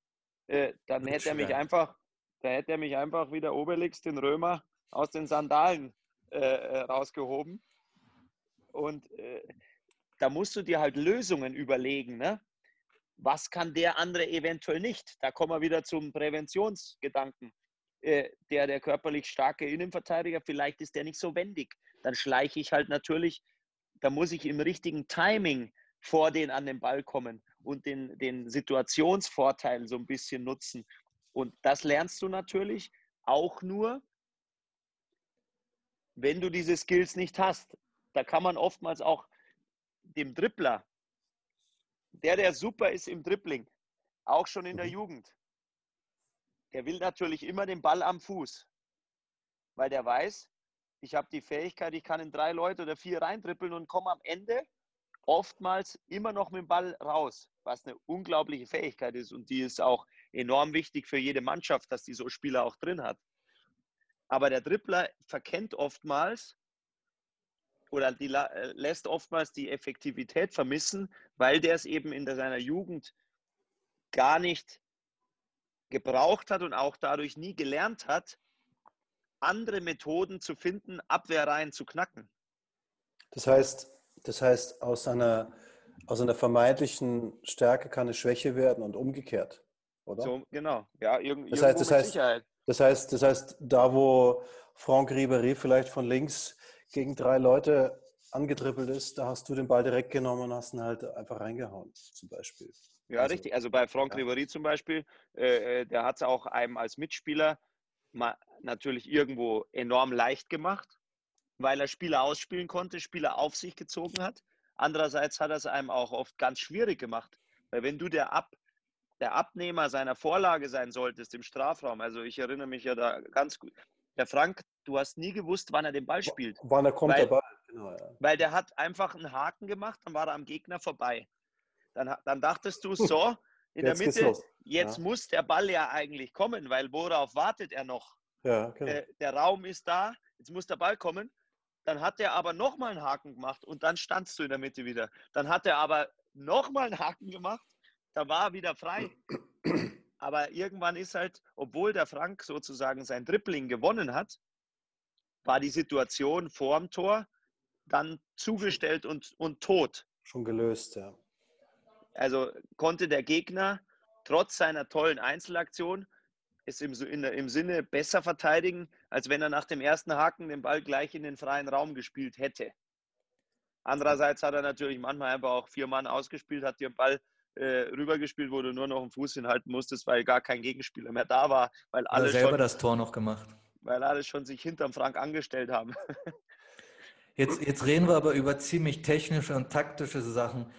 äh, dann hätte er mich einfach, da hätte er mich einfach wie der Obelix, den Römer, aus den Sandalen äh, äh, rausgehoben. Und äh, da musst du dir halt Lösungen überlegen. Ne? Was kann der andere eventuell nicht? Da kommen wir wieder zum Präventionsgedanken. Äh, der, der körperlich starke Innenverteidiger, vielleicht ist der nicht so wendig. Dann schleiche ich halt natürlich, da muss ich im richtigen Timing vor den an den Ball kommen und den, den Situationsvorteil so ein bisschen nutzen. Und das lernst du natürlich auch nur, wenn du diese Skills nicht hast. Da kann man oftmals auch dem Dribbler, der, der super ist im Dribbling, auch schon in der mhm. Jugend, der will natürlich immer den Ball am Fuß, weil der weiß, ich habe die Fähigkeit, ich kann in drei Leute oder vier reindribbeln und komme am Ende oftmals immer noch mit dem Ball raus, was eine unglaubliche Fähigkeit ist und die ist auch enorm wichtig für jede Mannschaft, dass die so Spieler auch drin hat. Aber der Dribbler verkennt oftmals oder die, äh, lässt oftmals die Effektivität vermissen, weil der es eben in seiner Jugend gar nicht gebraucht hat und auch dadurch nie gelernt hat, andere Methoden zu finden, Abwehrreihen zu knacken. Das heißt, das heißt aus, einer, aus einer vermeintlichen Stärke kann eine Schwäche werden und umgekehrt, oder? So, genau, ja, irgend, das heißt, das heißt, Sicherheit. Das heißt, das heißt, da wo Franck Ribéry vielleicht von links gegen drei Leute angedribbelt ist, da hast du den Ball direkt genommen und hast ihn halt einfach reingehauen, zum Beispiel. Ja, also, richtig. Also bei Franck ja. Ribéry zum Beispiel, äh, äh der hat es auch einem als Mitspieler mal natürlich irgendwo enorm leicht gemacht, weil er Spieler ausspielen konnte, Spieler auf sich gezogen hat. Andererseits hat er es einem auch oft ganz schwierig gemacht, weil wenn du der Ab der Abnehmer seiner Vorlage sein solltest im Strafraum. Also ich erinnere mich ja da ganz gut. Der Frank, du hast nie gewusst, wann er den Ball spielt. Wann er kommt, weil, der Ball. Genau, ja. Weil der hat einfach einen Haken gemacht, dann war er am Gegner vorbei. Dann, dann dachtest du, so, in der Mitte, jetzt ja. muss der Ball ja eigentlich kommen, weil worauf wartet er noch? Ja, genau. der, der Raum ist da, jetzt muss der Ball kommen. Dann hat er aber nochmal einen Haken gemacht und dann standst du in der Mitte wieder. Dann hat er aber nochmal einen Haken gemacht da war er wieder frei. Aber irgendwann ist halt, obwohl der Frank sozusagen sein Dribbling gewonnen hat, war die Situation vor dem Tor dann zugestellt und, und tot. Schon gelöst, ja. Also konnte der Gegner trotz seiner tollen Einzelaktion es im, in, im Sinne besser verteidigen, als wenn er nach dem ersten Haken den Ball gleich in den freien Raum gespielt hätte. Andererseits hat er natürlich manchmal einfach auch vier Mann ausgespielt, hat den Ball äh, rübergespielt, wo du nur noch einen Fuß hinhalten musstest, weil gar kein Gegenspieler mehr da war. Weil alle selber schon, das Tor noch gemacht. Weil alle schon sich hinterm Frank angestellt haben. Jetzt, jetzt reden wir aber über ziemlich technische und taktische Sachen.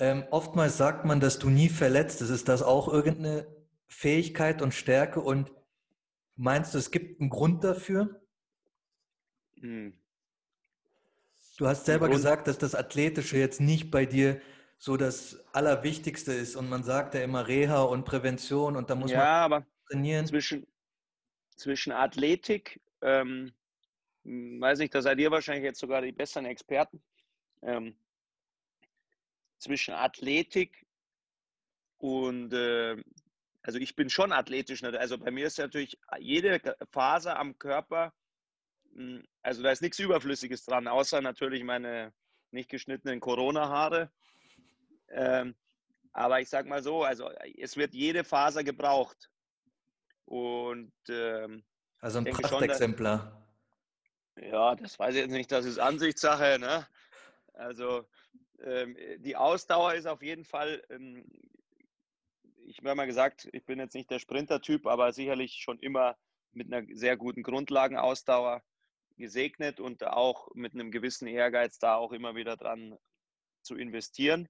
Ähm, oftmals sagt man, dass du nie verletzt bist. Ist das auch irgendeine Fähigkeit und Stärke? Und meinst du, es gibt einen Grund dafür? Hm. Du hast selber gesagt, dass das Athletische jetzt nicht bei dir so das Allerwichtigste ist. Und man sagt ja immer Reha und Prävention und da muss ja, man trainieren. zwischen, zwischen Athletik, ähm, weiß nicht, da seid ihr wahrscheinlich jetzt sogar die besseren Experten, ähm, zwischen Athletik und äh, also ich bin schon athletisch. ne? Also bei mir ist natürlich jede Faser am Körper, hm, also da ist nichts Überflüssiges dran, außer natürlich meine nicht geschnittenen Corona-Haare. Ähm, aber ich sag mal so, also es wird jede Faser gebraucht. Und ähm, Also ein Prachtexemplar. ja, das weiß ich jetzt nicht, das ist Ansichtssache. Ne? Also die Ausdauer ist auf jeden Fall, ähm, ich habe mal gesagt, ich bin jetzt nicht der Sprinter-Typ, aber sicherlich schon immer mit einer sehr guten Grundlagenausdauer gesegnet und auch mit einem gewissen Ehrgeiz da auch immer wieder dran zu investieren.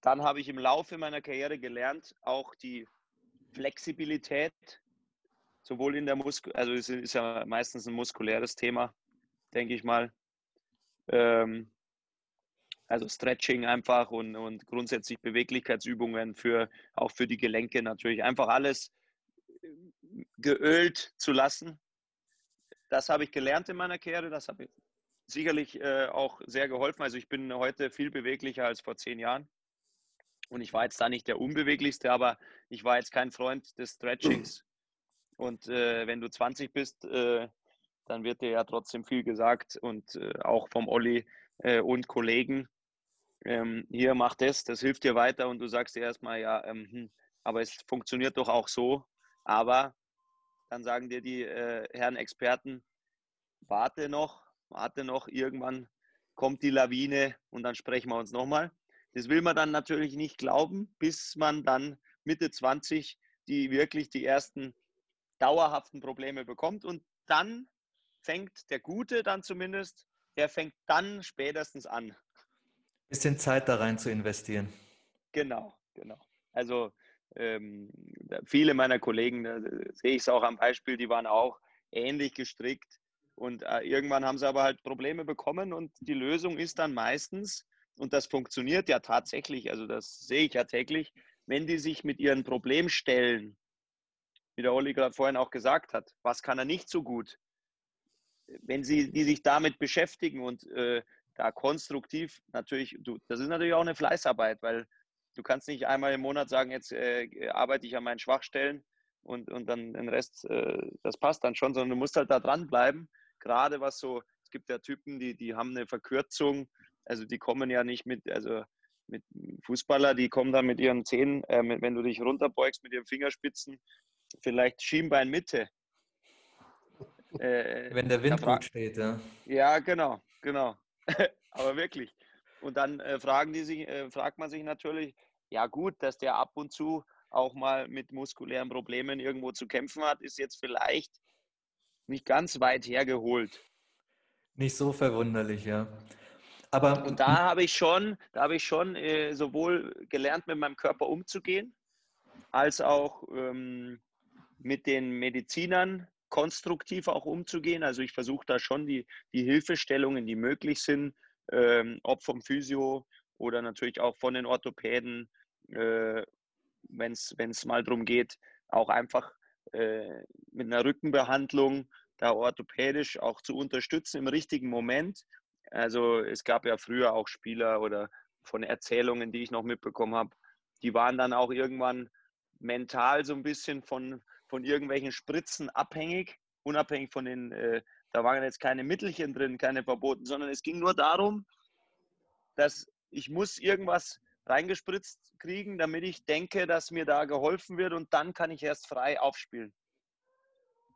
Dann habe ich im Laufe meiner Karriere gelernt, auch die Flexibilität, sowohl in der Muskel, also es ist ja meistens ein muskuläres Thema, denke ich mal. Ähm, also Stretching einfach und, und grundsätzlich Beweglichkeitsübungen für auch für die Gelenke natürlich. Einfach alles äh, geölt zu lassen. Das habe ich gelernt in meiner Karriere. Das habe ich sicherlich äh, auch sehr geholfen. Also ich bin heute viel beweglicher als vor zehn Jahren. Und ich war jetzt da nicht der unbeweglichste, aber ich war jetzt kein Freund des Stretchings. Und äh, wenn du 20 bist, äh, dann wird dir ja trotzdem viel gesagt und äh, auch vom Olli äh, und Kollegen. Ähm, hier mach das, das hilft dir weiter und du sagst dir erstmal, ja, ähm, hm, aber es funktioniert doch auch so. Aber dann sagen dir die äh, Herren Experten, warte noch, warte noch, irgendwann kommt die Lawine und dann sprechen wir uns nochmal. Das will man dann natürlich nicht glauben, bis man dann Mitte 20 die wirklich die ersten dauerhaften Probleme bekommt und dann fängt der Gute dann zumindest, der fängt dann spätestens an. Bisschen Zeit da rein zu investieren. Genau, genau. Also ähm, viele meiner Kollegen, da sehe ich es auch am Beispiel, die waren auch ähnlich gestrickt und äh, irgendwann haben sie aber halt Probleme bekommen und die Lösung ist dann meistens, und das funktioniert ja tatsächlich, also das sehe ich ja täglich, wenn die sich mit ihren Problemstellen, wie der Olli gerade vorhin auch gesagt hat, was kann er nicht so gut, wenn sie die sich damit beschäftigen und äh, da konstruktiv natürlich, du, das ist natürlich auch eine Fleißarbeit, weil du kannst nicht einmal im Monat sagen, jetzt äh, arbeite ich an meinen Schwachstellen und, und dann den Rest, äh, das passt dann schon, sondern du musst halt da dranbleiben. Gerade was so, es gibt ja Typen, die, die haben eine Verkürzung, also die kommen ja nicht mit, also mit Fußballer, die kommen dann mit ihren Zehen, äh, mit, wenn du dich runterbeugst mit ihren Fingerspitzen, vielleicht Schienbein Mitte. Äh, Wenn der Wind gut steht, ja. ja, genau, genau. Aber wirklich. Und dann äh, fragen die sich, äh, fragt man sich natürlich, ja gut, dass der ab und zu auch mal mit muskulären Problemen irgendwo zu kämpfen hat, ist jetzt vielleicht nicht ganz weit hergeholt. Nicht so verwunderlich, ja. Aber Und da habe ich schon, da habe ich schon äh, sowohl gelernt, mit meinem Körper umzugehen, als auch ähm, mit den Medizinern konstruktiv auch umzugehen. Also ich versuche da schon die, die Hilfestellungen, die möglich sind, ähm, ob vom Physio oder natürlich auch von den Orthopäden, äh, wenn es mal darum geht, auch einfach äh, mit einer Rückenbehandlung da orthopädisch auch zu unterstützen im richtigen Moment. Also es gab ja früher auch Spieler oder von Erzählungen, die ich noch mitbekommen habe, die waren dann auch irgendwann mental so ein bisschen von, von irgendwelchen Spritzen abhängig, unabhängig von den, äh, da waren jetzt keine Mittelchen drin, keine verboten, sondern es ging nur darum, dass ich muss irgendwas reingespritzt kriegen, damit ich denke, dass mir da geholfen wird und dann kann ich erst frei aufspielen.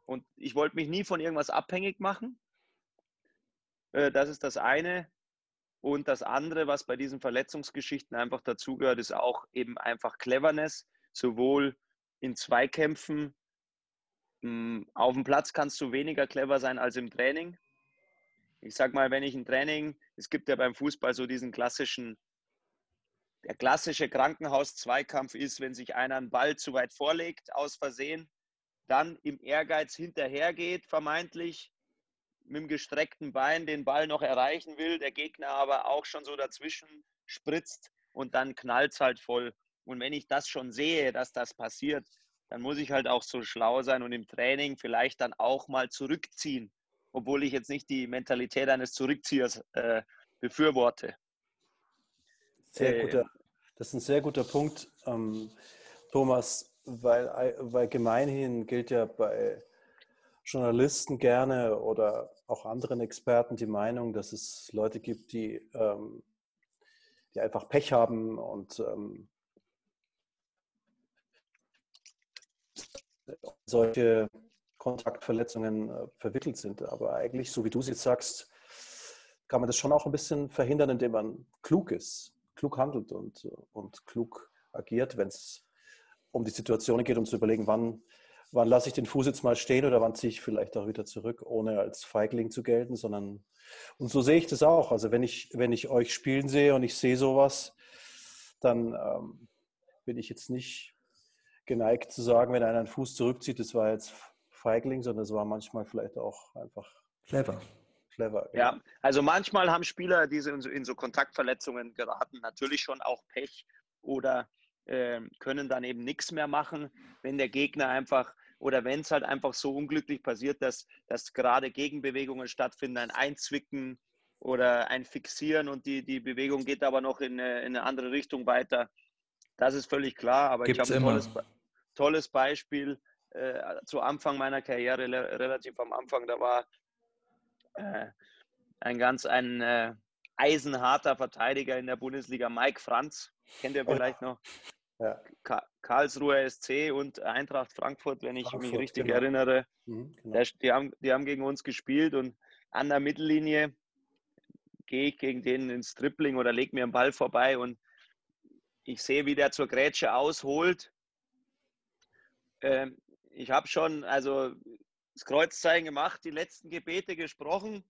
Und ich wollte mich nie von irgendwas abhängig machen. Äh, Das ist das eine. Und das andere, was bei diesen Verletzungsgeschichten einfach dazugehört, ist auch eben einfach Cleverness, sowohl in Zweikämpfen. Mh, Auf dem Platz kannst du weniger clever sein als im Training. Ich sag mal, wenn ich ein Training, es gibt ja beim Fußball so diesen klassischen, der klassische Krankenhaus-Zweikampf ist, wenn sich einer einen Ball zu weit vorlegt, aus Versehen, dann im Ehrgeiz hinterhergeht, vermeintlich, mit dem gestreckten Bein den Ball noch erreichen will, der Gegner aber auch schon so dazwischen spritzt, und dann knallt es halt voll. Und wenn ich das schon sehe, dass das passiert, dann muss ich halt auch so schlau sein und im Training vielleicht dann auch mal zurückziehen, obwohl ich jetzt nicht die Mentalität eines Zurückziehers äh, befürworte. Sehr äh, guter, das ist ein sehr guter Punkt, ähm, Thomas, weil, weil gemeinhin gilt ja bei Journalisten gerne oder auch anderen Experten die Meinung, dass es Leute gibt, die, ähm, die einfach Pech haben und ähm, solche Kontaktverletzungen äh, verwickelt sind. Aber eigentlich, so wie du es jetzt sagst, kann man das schon auch ein bisschen verhindern, indem man klug ist, klug handelt und, und klug agiert, wenn es um die Situationen geht, um zu überlegen, wann, wann lasse ich den Fuß jetzt mal stehen oder wann ziehe ich vielleicht auch wieder zurück, ohne als Feigling zu gelten, sondern und so sehe ich das auch. Also wenn ich, wenn ich euch spielen sehe und ich sehe sowas, dann ähm, bin ich jetzt nicht geneigt zu sagen, wenn einer einen Fuß zurückzieht, das war jetzt Feigling, sondern es war manchmal vielleicht auch einfach clever. Clever. Genau. Ja, also manchmal haben Spieler, die in so, in so Kontaktverletzungen geraten, natürlich schon auch Pech oder äh, können dann eben nichts mehr machen, wenn der Gegner einfach oder wenn es halt einfach so unglücklich passiert, dass, dass gerade Gegenbewegungen stattfinden, ein Einzwicken oder ein Fixieren und die, die Bewegung geht aber noch in eine, in eine andere Richtung weiter. Das ist völlig klar, aber Gibt's ich habe ein tolles, tolles Beispiel äh, zu Anfang meiner Karriere, relativ am Anfang, da war äh, ein ganz ein äh, eisenharter Verteidiger in der Bundesliga, Mike Franz, kennt ihr vielleicht noch? Ja. Karlsruher SC und Eintracht Frankfurt, wenn ich Frankfurt, mich richtig genau. erinnere. Mhm, genau. der, die, haben, die haben gegen uns gespielt und an der Mittellinie gehe ich gegen den ins Tripling oder lege mir einen Ball vorbei und ich sehe, wie der zur Grätsche ausholt ähm, ich habe schon also das Kreuzzeichen gemacht, die letzten Gebete gesprochen.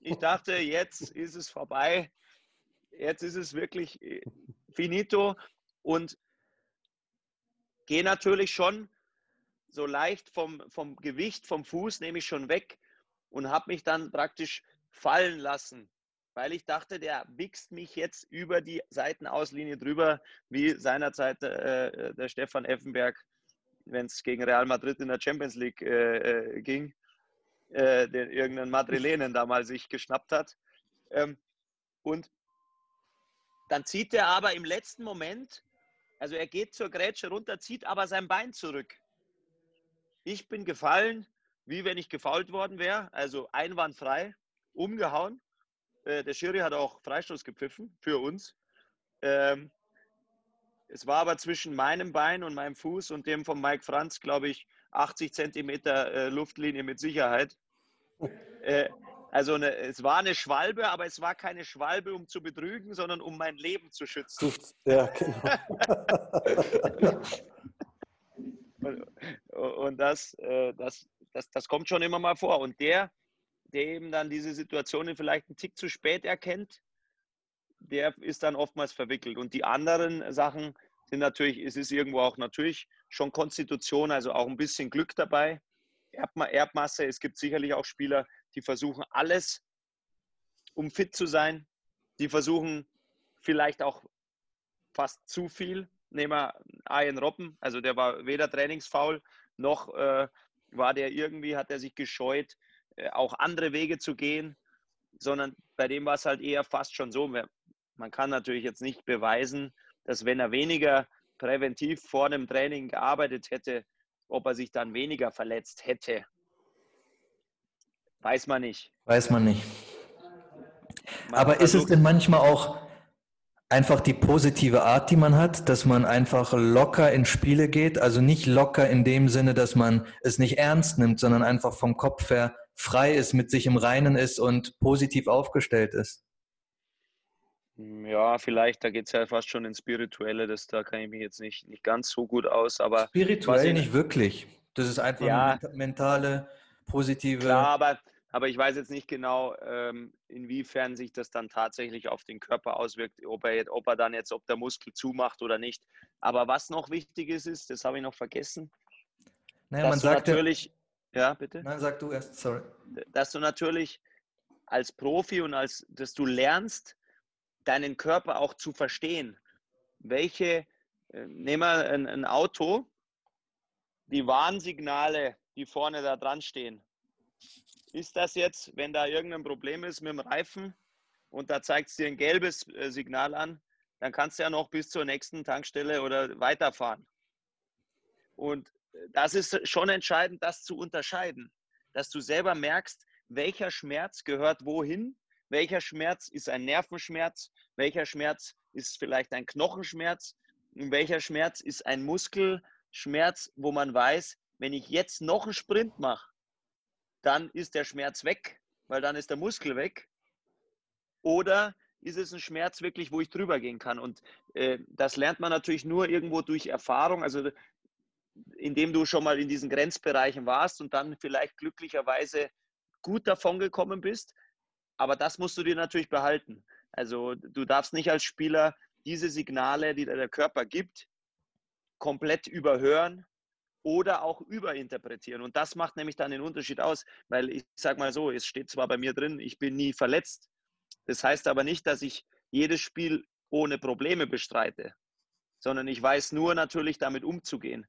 Ich dachte, jetzt ist es vorbei. Jetzt ist es wirklich äh, finito und gehe natürlich schon so leicht vom, vom Gewicht, vom Fuß nehme ich schon weg und habe mich dann praktisch fallen lassen, weil ich dachte, der wichst mich jetzt über die Seitenauslinie drüber, wie seinerzeit äh, der Stefan Effenberg wenn es gegen Real Madrid in der Champions League äh, äh, ging, äh, den irgendein Madrilenen damals sich geschnappt hat. Ähm, und dann zieht er aber im letzten Moment, also er geht zur Grätsche runter, zieht aber sein Bein zurück. Ich bin gefallen, wie wenn ich gefault worden wäre, also einwandfrei, umgehauen. Äh, der Schiri hat auch Freistoß gepfiffen für uns. Ähm, es war aber zwischen meinem Bein und meinem Fuß und dem von Mike Franz, glaube ich, 80 Zentimeter äh, Luftlinie mit Sicherheit. Äh, also eine, es war eine Schwalbe, aber es war keine Schwalbe, um zu betrügen, sondern um mein Leben zu schützen. Ja, genau. und, und das, äh, das, das, das kommt schon immer mal vor. Und der, der eben dann diese Situationen vielleicht einen Tick zu spät erkennt, der ist dann oftmals verwickelt. Und die anderen Sachen sind natürlich, es ist irgendwo auch natürlich schon Konstitution, also auch ein bisschen Glück dabei. Erbmasse, es gibt sicherlich auch Spieler, die versuchen alles, um fit zu sein. Die versuchen vielleicht auch fast zu viel. Nehmen wir Ian Robben, also der war weder trainingsfaul, noch äh, war der irgendwie, hat er sich gescheut, auch andere Wege zu gehen, sondern bei dem war es halt eher fast schon so, man kann natürlich jetzt nicht beweisen, dass wenn er weniger präventiv vor dem Training gearbeitet hätte, ob er sich dann weniger verletzt hätte. Weiß man nicht. Weiß man nicht. Man Aber ist es denn manchmal auch einfach die positive Art, die man hat, dass man einfach locker in Spiele geht? Also nicht locker in dem Sinne, dass man es nicht ernst nimmt, sondern einfach vom Kopf her frei ist, mit sich im Reinen ist und positiv aufgestellt ist. Ja, vielleicht, da geht es ja fast schon ins Spirituelle, das, da kann ich mich jetzt nicht, nicht ganz so gut aus, aber... Spirituell nicht wirklich. Das ist einfach ja, eine mentale, positive... Klar, aber, aber ich weiß jetzt nicht genau, ähm, inwiefern sich das dann tatsächlich auf den Körper auswirkt, ob er, ob er dann jetzt, ob der Muskel zumacht oder nicht. Aber was noch wichtig ist, ist, das habe ich noch vergessen, naja, man sagt natürlich... Ja, bitte? Nein, sag du erst, sorry. Dass du natürlich als Profi und als, dass du lernst, deinen Körper auch zu verstehen. Welche, äh, nehmen wir ein, ein Auto, die Warnsignale, die vorne da dran stehen. Ist das jetzt, wenn da irgendein Problem ist mit dem Reifen und da zeigt es dir ein gelbes äh, Signal an, dann kannst du ja noch bis zur nächsten Tankstelle oder weiterfahren. Und das ist schon entscheidend, das zu unterscheiden, dass du selber merkst, welcher Schmerz gehört wohin, welcher Schmerz ist ein Nervenschmerz, welcher Schmerz ist vielleicht ein Knochenschmerz, welcher Schmerz ist ein Muskelschmerz, wo man weiß, wenn ich jetzt noch einen Sprint mache, dann ist der Schmerz weg, weil dann ist der Muskel weg. Oder ist es ein Schmerz wirklich, wo ich drüber gehen kann? Und äh, das lernt man natürlich nur irgendwo durch Erfahrung, also indem du schon mal in diesen Grenzbereichen warst und dann vielleicht glücklicherweise gut davon gekommen bist. Aber das musst du dir natürlich behalten. Also du darfst nicht als Spieler diese Signale, die der Körper gibt, komplett überhören oder auch überinterpretieren. Und das macht nämlich dann den Unterschied aus, weil ich sage mal so, es steht zwar bei mir drin, ich bin nie verletzt. Das heißt aber nicht, dass ich jedes Spiel ohne Probleme bestreite, sondern ich weiß nur natürlich damit umzugehen.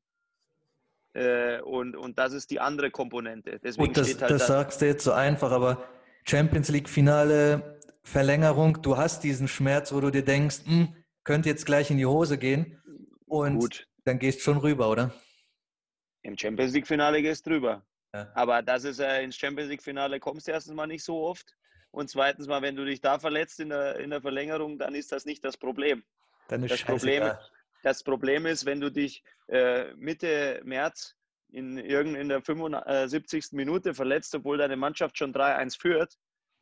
Äh, und, und das ist die andere Komponente. Deswegen Gut, das, halt das sagst du jetzt so einfach, aber Champions League Finale, Verlängerung, du hast diesen Schmerz, wo du dir denkst, hm, könnte jetzt gleich in die Hose gehen und Gut. dann gehst schon rüber, oder? Im Champions League Finale gehst du drüber. Ja. Aber das ist äh, ins Champions League Finale kommst du erstens mal nicht so oft. Und zweitens mal, wenn du dich da verletzt in der, in der Verlängerung, dann ist das nicht das Problem. Dann ist das Problem, das Problem ist, wenn du dich äh, Mitte März in, irgend, in der 75. Minute verletzt, obwohl deine Mannschaft schon 3-1 führt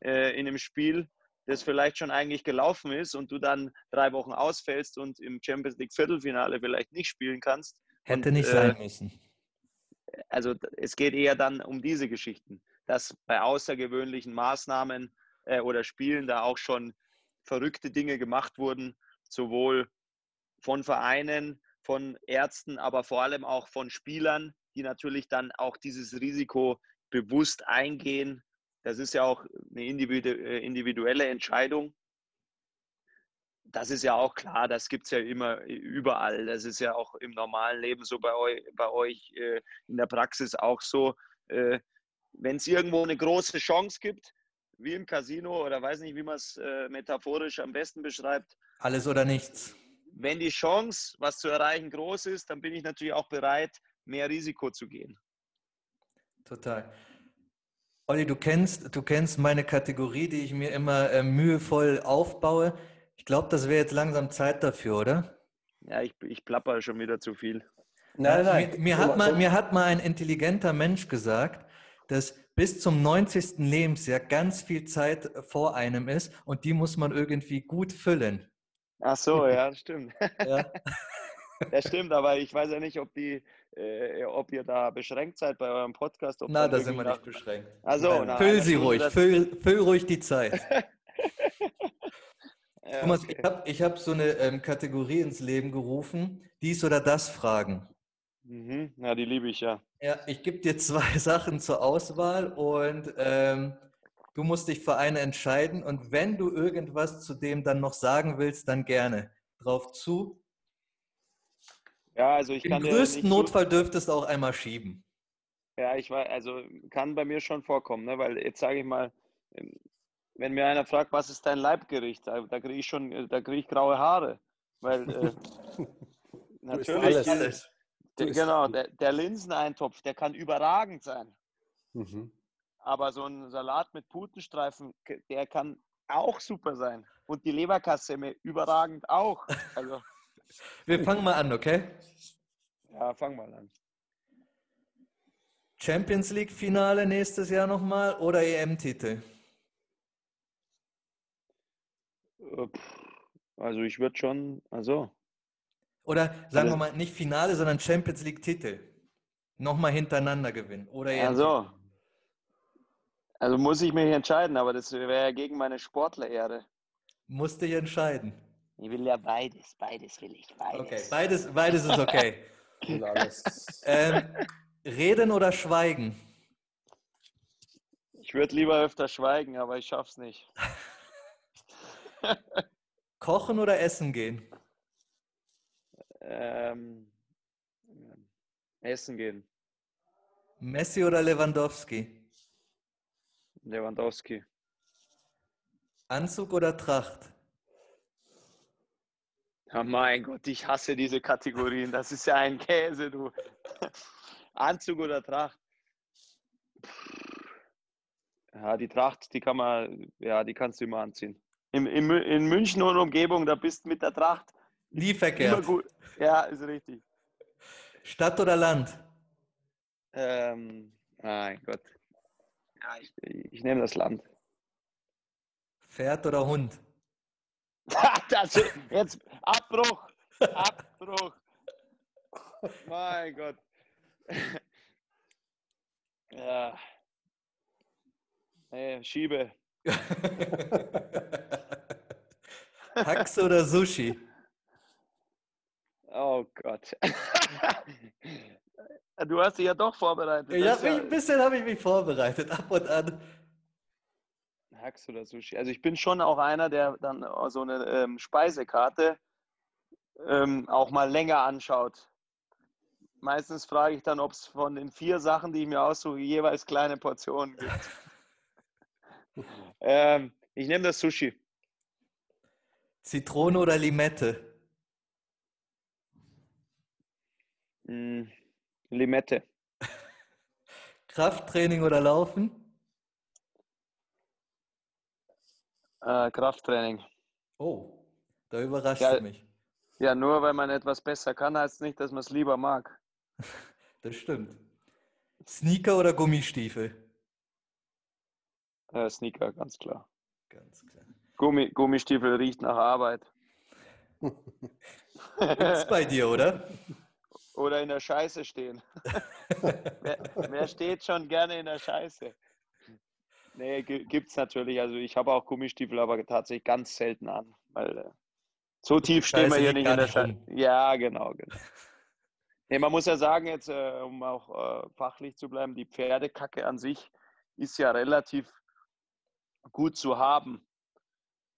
äh, in einem Spiel, das vielleicht schon eigentlich gelaufen ist und du dann drei Wochen ausfällst und im Champions League Viertelfinale vielleicht nicht spielen kannst. Hätte und, nicht äh, sein müssen also es geht eher dann um diese Geschichten, dass bei außergewöhnlichen Maßnahmen äh, oder Spielen da auch schon verrückte Dinge gemacht wurden, sowohl von Vereinen, von Ärzten, aber vor allem auch von Spielern, die natürlich dann auch dieses Risiko bewusst eingehen. Das ist ja auch eine äh, individuelle Entscheidung das ist ja auch klar, das gibt es ja immer überall. Das ist ja auch im normalen Leben so bei euch, bei euch äh, in der Praxis auch so. Äh, Wenn es irgendwo eine große Chance gibt, wie im Casino oder weiß nicht, wie man es äh, metaphorisch am besten beschreibt. Alles oder nichts. Wenn die Chance, was zu erreichen, groß ist, dann bin ich natürlich auch bereit, mehr Risiko zu gehen. Total. Olli, du kennst, du kennst meine Kategorie, die ich mir immer äh, mühevoll aufbaue. Ich glaube, das wäre jetzt langsam Zeit dafür, oder? Ja, ich, ich plapper schon wieder zu viel. Nein, nein. Mir, mir, hat mal, mir hat mal ein intelligenter Mensch gesagt, dass bis zum 90. Lebensjahr ganz viel Zeit vor einem ist und die muss man irgendwie gut füllen. Ach so, ja, das stimmt. Ja. Das stimmt, aber ich weiß ja nicht, ob, die, äh, ob ihr da beschränkt seid bei eurem Podcast. na, da sind wir nicht beschränkt. Also, füll sie ruhig, füll, füll ruhig die Zeit. Ja, Thomas, okay. ich habe ich hab so eine ähm, Kategorie ins Leben gerufen, dies oder das Fragen. Mhm. Ja, die liebe ich ja. Ja, ich gebe dir zwei Sachen zur Auswahl und ähm, du musst dich für eine entscheiden. Und wenn du irgendwas zu dem dann noch sagen willst, dann gerne. Drauf zu. Ja, also ich Im kann. Im größten Notfall dürftest du auch einmal schieben. Ja, ich weiß, also kann bei mir schon vorkommen, ne? weil jetzt sage ich mal, wenn mir einer fragt, was ist dein Leibgericht, da, da kriege ich schon, da kriege ich graue Haare. Weil äh, natürlich, alles, alles. Der, genau, der, der, Linseneintopf, der kann überragend sein. Mhm. Aber so ein Salat mit Putenstreifen, der kann auch super sein. Und die Leberkassemme überragend auch. Also, Wir fangen mal an, okay? Ja, fangen mal an. Champions League Finale nächstes Jahr nochmal oder EM-Titel? Äh, also ich würde schon, also. Oder sagen also, wir mal, nicht Finale, sondern Champions League-Titel. Nochmal hintereinander gewinnen. Oder also. Also muss ich mich entscheiden, aber das wäre ja gegen meine Sportlerehre. Musste ich entscheiden. Ich will ja beides, beides will ich, beides. Okay, beides, beides ist okay. ähm, reden oder schweigen? Ich würde lieber öfter schweigen, aber ich schaff's nicht. Kochen oder essen gehen? Ähm, essen gehen. Messi oder Lewandowski? Lewandowski. Anzug oder Tracht? Ja, mein Gott, ich hasse diese Kategorien. Das ist ja ein Käse, du. Anzug oder Tracht? Ja, die Tracht, die kann man, ja, die kannst du immer anziehen. In, in, in München und Umgebung, da bist du mit der Tracht Nie immer verkehrt. gut. Ja, ist richtig. Stadt oder Land? Ähm, mein Gott. Ja, ich, ich nehme das Land. Pferd oder Hund? das, jetzt Abbruch. Abbruch. Mein Gott. Ja. Nee, schiebe. Haxe oder Sushi? Oh Gott. Du hast dich ja doch vorbereitet. Ich Das hab ist mich, ja- ein bisschen habe ich mich vorbereitet, ab und an. Hax oder Sushi. Also ich bin schon auch einer, der dann so eine ähm, Speisekarte ähm, auch mal länger anschaut. Meistens frage ich dann, ob es von den vier Sachen, die ich mir aussuche, jeweils kleine Portionen gibt. ähm, ich nehme das Sushi. Zitrone oder Limette? Mm, Limette. Krafttraining oder Laufen? Äh, Krafttraining. Oh, da überrascht Ja. du mich. Ja, nur weil man etwas besser kann, heißt nicht, dass man es lieber mag. Das stimmt. Sneaker oder Gummistiefel? Äh, Sneaker, ganz klar. Ganz klar. Gummi, Gummistiefel riecht nach Arbeit. Gibt's bei dir, oder? Oder in der Scheiße stehen. wer, wer steht schon gerne in der Scheiße? Nee, gi- gibt's natürlich. Also ich habe auch Gummistiefel, aber tatsächlich ganz selten an. Weil äh, so tief stehen wir hier nicht in der Scheiße. Ja, genau, genau. Nee, man muss ja sagen, jetzt, äh, um auch äh, fachlich zu bleiben, die Pferdekacke an sich ist ja relativ gut zu haben.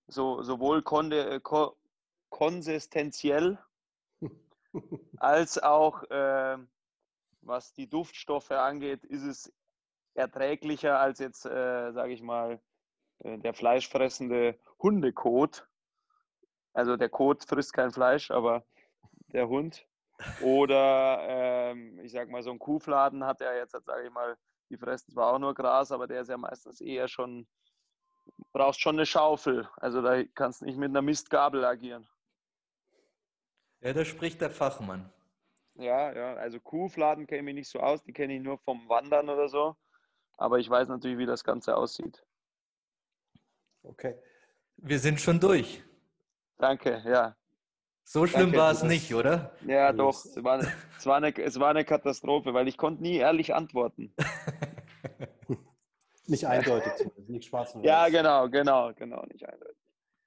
So, sowohl konde, ko konsistenziell als auch äh, was die Duftstoffe angeht, ist es erträglicher als jetzt, äh, sage ich mal, äh, der fleischfressende Hundekot. Also der Kot frisst kein Fleisch, aber der Hund. Oder ähm, ich sag mal, so ein Kuhfladen hat ja jetzt, sage ich mal, die fressen zwar auch nur Gras, aber der ist ja meistens eher schon, brauchst schon eine Schaufel. Also da kannst du nicht mit einer Mistgabel agieren. Ja, da spricht der Fachmann. Ja, ja, also Kuhfladen kenne ich mich nicht so aus, die kenne ich nur vom Wandern oder so. Aber ich weiß natürlich, wie das Ganze aussieht. Okay. Wir sind schon durch. Danke, ja. So schlimm Danke, war es nicht, oder? Ja, Du doch, bist- es war, eine, es, war eine, es war eine Katastrophe, weil ich konnte nie ehrlich antworten. Nicht eindeutig, nicht schwarz und Ja, genau, genau, genau, nicht eindeutig.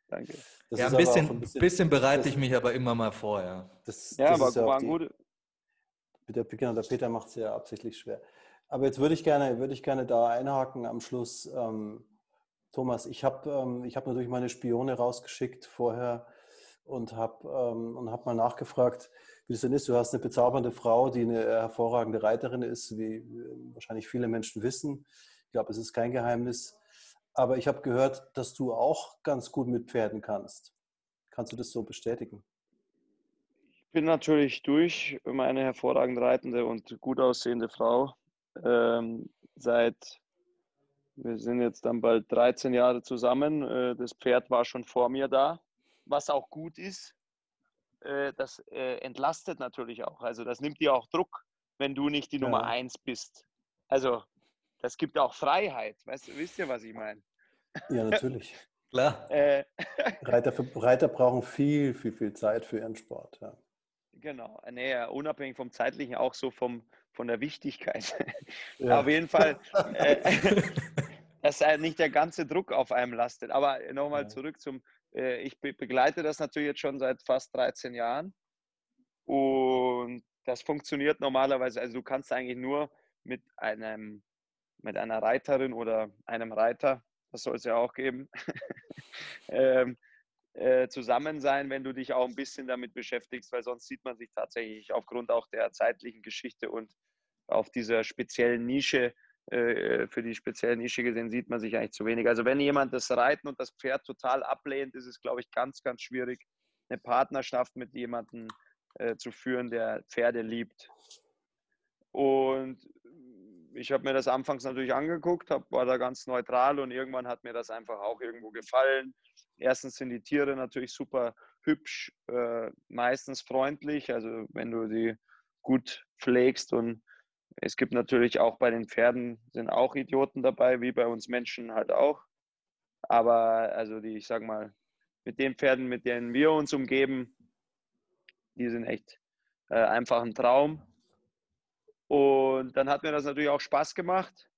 Danke. Das ja, ein aber auch bisschen, bisschen, bereite das- ich mich aber immer mal vor, ja. Das, Ja, das aber ist ja die, gute. Der, genau, der Peter macht es ja absichtlich schwer. Aber jetzt würde ich gerne, würde ich gerne da einhaken am Schluss. Ähm, Thomas, ich habe ähm, ich hab natürlich meine Spione rausgeschickt vorher und habe ähm, und hab mal nachgefragt, wie das denn ist. Du hast eine bezaubernde Frau, die eine hervorragende Reiterin ist, wie äh, wahrscheinlich viele Menschen wissen. Ich glaube, es ist kein Geheimnis. Aber ich habe gehört, dass du auch ganz gut mit Pferden kannst. Kannst du das so bestätigen? Ich bin natürlich durch meine hervorragend reitende und gut aussehende Frau. Ähm, seit, wir sind jetzt dann bald 13 Jahre zusammen. Äh, das Pferd war schon vor mir da, was auch gut ist. Äh, das äh, entlastet natürlich auch. Also das nimmt dir auch Druck, wenn du nicht die Ja. Nummer eins bist. Also das gibt auch Freiheit. Weißt, du- wisst ihr, was ich meine? Ja, natürlich. Klar. Äh, Reiter, Reiter brauchen viel, viel, viel Zeit für ihren Sport. Ja. Genau, nee, unabhängig vom zeitlichen, auch so vom, von der Wichtigkeit. Ja. Auf jeden Fall, äh, dass nicht der ganze Druck auf einem lastet. Aber nochmal Ja. zurück zum, äh, ich be begleite das natürlich jetzt schon seit fast 13 Jahren und das funktioniert normalerweise. Also du kannst eigentlich nur mit einem, mit einer Reiterin oder einem Reiter, das soll es ja auch geben, ähm, äh, zusammen sein, wenn du dich auch ein bisschen damit beschäftigst, weil sonst sieht man sich tatsächlich aufgrund auch der zeitlichen Geschichte und auf dieser speziellen Nische, äh, für die spezielle Nische gesehen, sieht man sich eigentlich zu wenig. Also wenn jemand das Reiten und das Pferd total ablehnt, ist es, glaube ich, ganz, ganz schwierig, eine Partnerschaft mit jemandem äh, zu führen, der Pferde liebt. Und ich habe mir das anfangs natürlich angeguckt, hab, war da ganz neutral und irgendwann hat mir das einfach auch irgendwo gefallen. Erstens sind die Tiere natürlich super hübsch, äh, meistens freundlich, also wenn du sie gut pflegst und es gibt natürlich auch bei den Pferden sind auch Idioten dabei, wie bei uns Menschen halt auch. Aber also die, ich sag mal, mit den Pferden, mit denen wir uns umgeben, die sind echt äh, einfach ein Traum. Und dann hat mir das natürlich auch Spaß gemacht.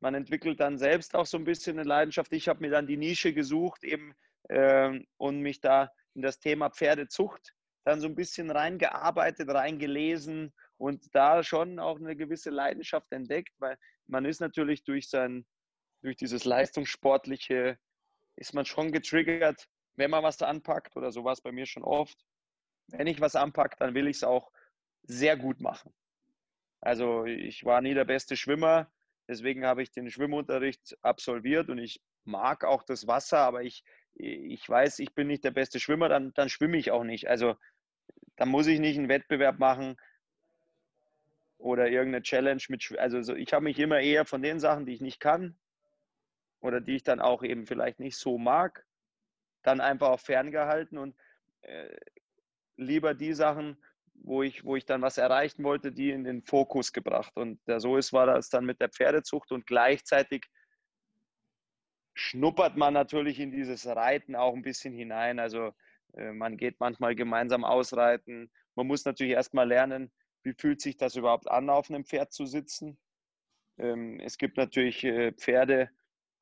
Man entwickelt dann selbst auch so ein bisschen eine Leidenschaft. Ich habe mir dann die Nische gesucht eben äh, und mich da in das Thema Pferdezucht dann so ein bisschen reingearbeitet, reingelesen und da schon auch eine gewisse Leidenschaft entdeckt, weil man ist natürlich durch sein, durch dieses leistungssportliche, ist man schon getriggert, wenn man was anpackt oder sowas bei mir schon oft. Wenn ich was anpacke, dann will ich es auch sehr gut machen. Also ich war nie der beste Schwimmer, deswegen habe ich den Schwimmunterricht absolviert und ich mag auch das Wasser, aber ich, ich weiß, ich bin nicht der beste Schwimmer, dann, dann schwimme ich auch nicht. Also dann muss ich nicht einen Wettbewerb machen oder irgendeine Challenge mit, also so, ich habe mich immer eher von den Sachen, die ich nicht kann oder die ich dann auch eben vielleicht nicht so mag, dann einfach auch ferngehalten und äh, lieber die Sachen wo ich, wo ich dann was erreichen wollte, die in den Fokus gebracht. Und so ist war das dann mit der Pferdezucht und gleichzeitig schnuppert man natürlich in dieses Reiten auch ein bisschen hinein. Also äh, man geht manchmal gemeinsam ausreiten. Man muss natürlich erstmal lernen, wie fühlt sich das überhaupt an, auf einem Pferd zu sitzen. Ähm, es gibt natürlich äh, Pferde,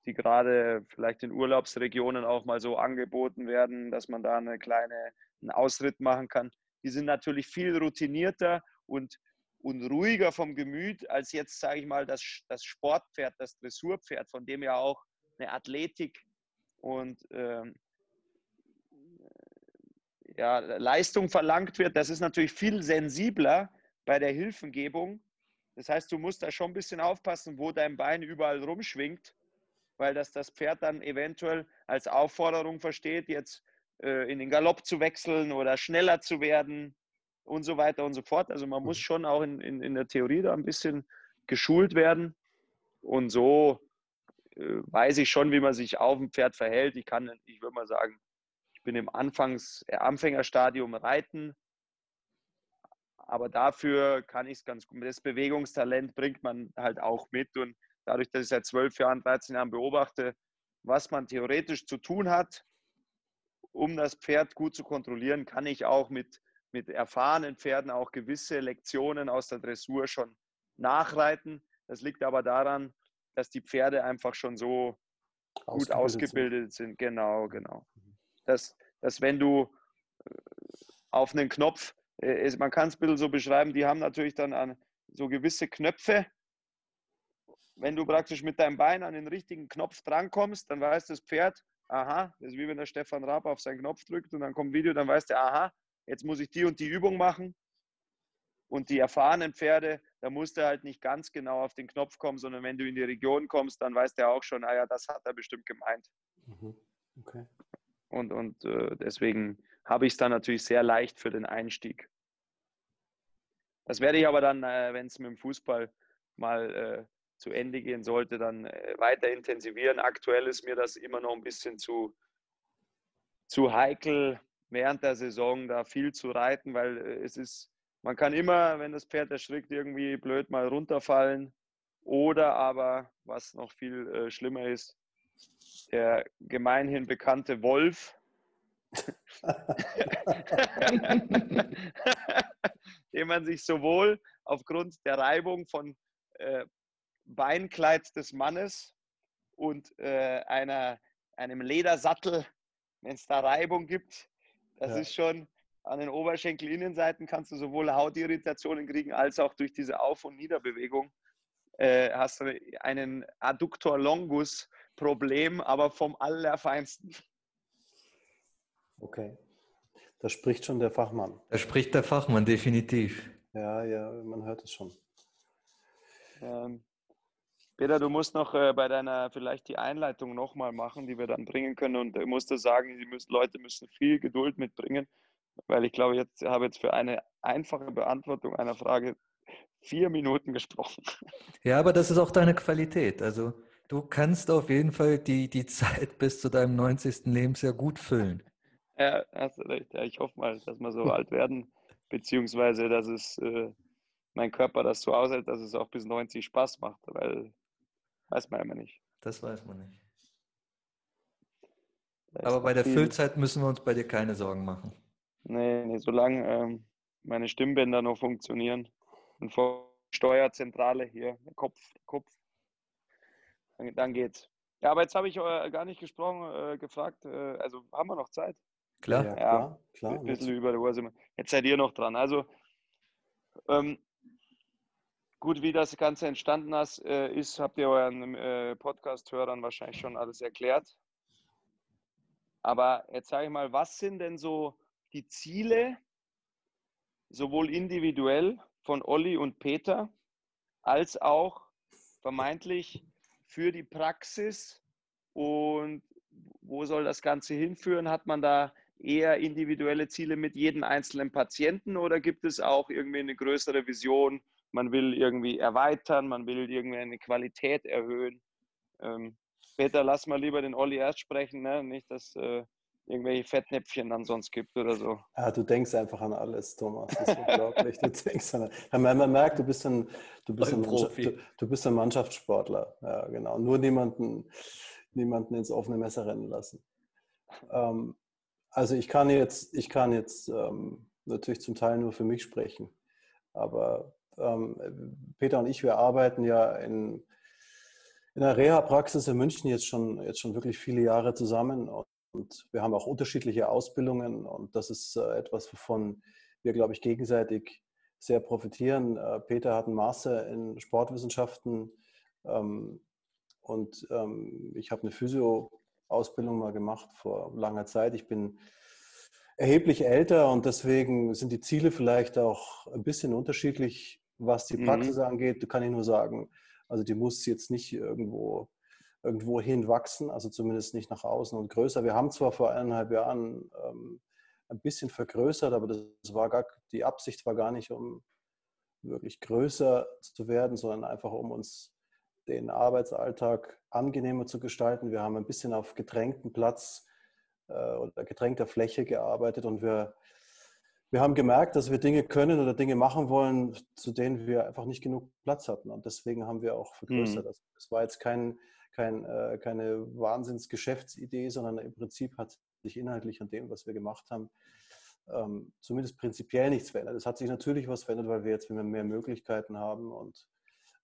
die gerade vielleicht in Urlaubsregionen auch mal so angeboten werden, dass man da eine kleine, einen Ausritt machen kann die sind natürlich viel routinierter und, und ruhiger vom Gemüt als jetzt, sage ich mal, das, das Sportpferd, das Dressurpferd, von dem ja auch eine Athletik und ähm, ja, Leistung verlangt wird. Das ist natürlich viel sensibler bei der Hilfengebung. Das heißt, du musst da schon ein bisschen aufpassen, wo dein Bein überall rumschwingt, weil das das Pferd dann eventuell als Aufforderung versteht, jetzt in den Galopp zu wechseln oder schneller zu werden und so weiter und so fort. Also man muss mhm. schon auch in, in, in der Theorie da ein bisschen geschult werden. Und so äh, weiß ich schon, wie man sich auf dem Pferd verhält. Ich kann, ich würde mal sagen, ich bin im Anfangs-, äh, Anfängerstadium reiten. Aber dafür kann ich es ganz gut. Das Bewegungstalent bringt man halt auch mit. Und dadurch, dass ich seit zwölf Jahren, 13 Jahren beobachte, was man theoretisch zu tun hat, um das Pferd gut zu kontrollieren, kann ich auch mit, mit erfahrenen Pferden auch gewisse Lektionen aus der Dressur schon nachreiten. Das liegt aber daran, dass die Pferde einfach schon so gut ausgebildet sind. sind. Genau, genau. Mhm. Dass, dass wenn du äh, auf einen Knopf, äh, man kann es ein bisschen so beschreiben, die haben natürlich dann an so gewisse Knöpfe. Wenn du praktisch mit deinem Bein an den richtigen Knopf drankommst, dann weiß das Pferd, aha, das ist wie wenn der Stefan Raab auf seinen Knopf drückt und dann kommt ein Video, dann weiß der, aha, jetzt muss ich die und die Übung machen. Und die erfahrenen Pferde, da muss der halt nicht ganz genau auf den Knopf kommen, sondern wenn du in die Region kommst, dann weiß der auch schon, ah ja, das hat er bestimmt gemeint. Mhm. Okay. Und, und äh, deswegen habe ich es dann natürlich sehr leicht für den Einstieg. Das werde ich aber dann, äh, wenn es mit dem Fußball mal äh, zu Ende gehen sollte, dann äh, weiter intensivieren. Aktuell ist mir das immer noch ein bisschen zu, zu heikel, während der Saison da viel zu reiten, weil äh, es ist, man kann immer, wenn das Pferd erschrickt, irgendwie blöd mal runterfallen. Oder aber, was noch viel äh, schlimmer ist, der gemeinhin bekannte Wolf, den man sich sowohl aufgrund der Reibung von äh, Beinkleid des Mannes und äh, einer, einem Ledersattel, wenn es da Reibung gibt. Das ja. ist schon an den Oberschenkelinnenseiten kannst du sowohl Hautirritationen kriegen als auch durch diese Auf- und Niederbewegung äh, hast du einen Adductor longus Problem, aber vom allerfeinsten. Okay. Da spricht schon der Fachmann. Da spricht der Fachmann, definitiv. Ja, ja, man hört es schon. Ähm, Peter, du musst noch äh, bei deiner vielleicht die Einleitung nochmal machen, die wir dann bringen können. Und ich musste sagen, die müssen, Leute müssen viel Geduld mitbringen, weil ich glaube, jetzt habe jetzt für eine einfache Beantwortung einer Frage vier Minuten gesprochen. Ja, aber das ist auch deine Qualität. Also du kannst auf jeden Fall die, die Zeit bis zu deinem 90. Lebensjahr gut füllen. Ja, hast du recht. Ja, ich hoffe mal, dass wir so alt werden, beziehungsweise dass es äh, mein Körper das so aushält, dass es auch bis 90 Spaß macht, weil weiß man immer nicht. Das weiß man nicht. Aber bei der viel... Füllzeit müssen wir uns bei dir keine Sorgen machen. Nee, nee solange ähm, meine Stimmbänder noch funktionieren und vor Steuerzentrale hier, Kopf, Kopf, dann, dann geht's. Ja, aber jetzt habe ich äh, gar nicht gesprochen, äh, gefragt, äh, also haben wir noch Zeit? Klar. Ja, klar, klar. Ein bisschen über der Uhr sind wir. Jetzt seid ihr noch dran. Also, ähm, gut, wie das Ganze entstanden äh, ist, habt ihr euren äh, Podcast-Hörern wahrscheinlich schon alles erklärt. Aber jetzt sage ich mal, was sind denn so die Ziele, sowohl individuell von Olli und Peter, als auch vermeintlich für die Praxis und wo soll das Ganze hinführen? Hat man da eher individuelle Ziele mit jedem einzelnen Patienten oder gibt es auch irgendwie eine größere Vision? Man will irgendwie erweitern, man will irgendwie eine Qualität erhöhen. Ähm, Peter, lass mal lieber den Olli erst sprechen, ne? nicht, dass äh, irgendwelche Fettnäpfchen dann sonst gibt oder so. Ja, du denkst einfach an alles, Thomas. Das ist unglaublich. du denkst an, man, man merkt, du bist ein, du bist ein, du, du, bist ein Mannschaftssportler. Ja, genau. Nur niemanden, niemanden ins offene Messer rennen lassen. Ähm, also ich kann jetzt, ich kann jetzt ähm, natürlich zum Teil nur für mich sprechen, aber Peter und ich, wir arbeiten ja in, in einer Reha-Praxis in München jetzt schon, jetzt schon wirklich viele Jahre zusammen und wir haben auch unterschiedliche Ausbildungen und das ist äh, etwas, wovon wir, glaube ich, gegenseitig sehr profitieren. Äh, Peter hat einen Master in Sportwissenschaften ähm, und ähm, ich habe eine Physio Ausbildung mal gemacht vor langer Zeit. Ich bin erheblich älter und deswegen sind die Ziele vielleicht auch ein bisschen unterschiedlich, was die Praxis mhm. angeht. Kann ich nur sagen, also die muss jetzt nicht irgendwo irgendwo hin wachsen, also zumindest nicht nach außen und größer. Wir haben zwar vor eineinhalb Jahren ähm, ein bisschen vergrößert, aber das war gar, die Absicht war gar nicht, um wirklich größer zu werden, sondern einfach um uns den Arbeitsalltag angenehmer zu gestalten. Wir haben ein bisschen auf gedrängten Platz äh, oder gedrängter Fläche gearbeitet und wir, wir haben gemerkt, dass wir Dinge können oder Dinge machen wollen, zu denen wir einfach nicht genug Platz hatten. Und deswegen haben wir auch vergrößert. Mhm. Das war jetzt kein, kein, äh, keine Wahnsinnsgeschäftsidee, sondern im Prinzip hat sich inhaltlich an dem, was wir gemacht haben, ähm, zumindest prinzipiell nichts verändert. Es hat sich natürlich was verändert, weil wir jetzt mehr Möglichkeiten haben und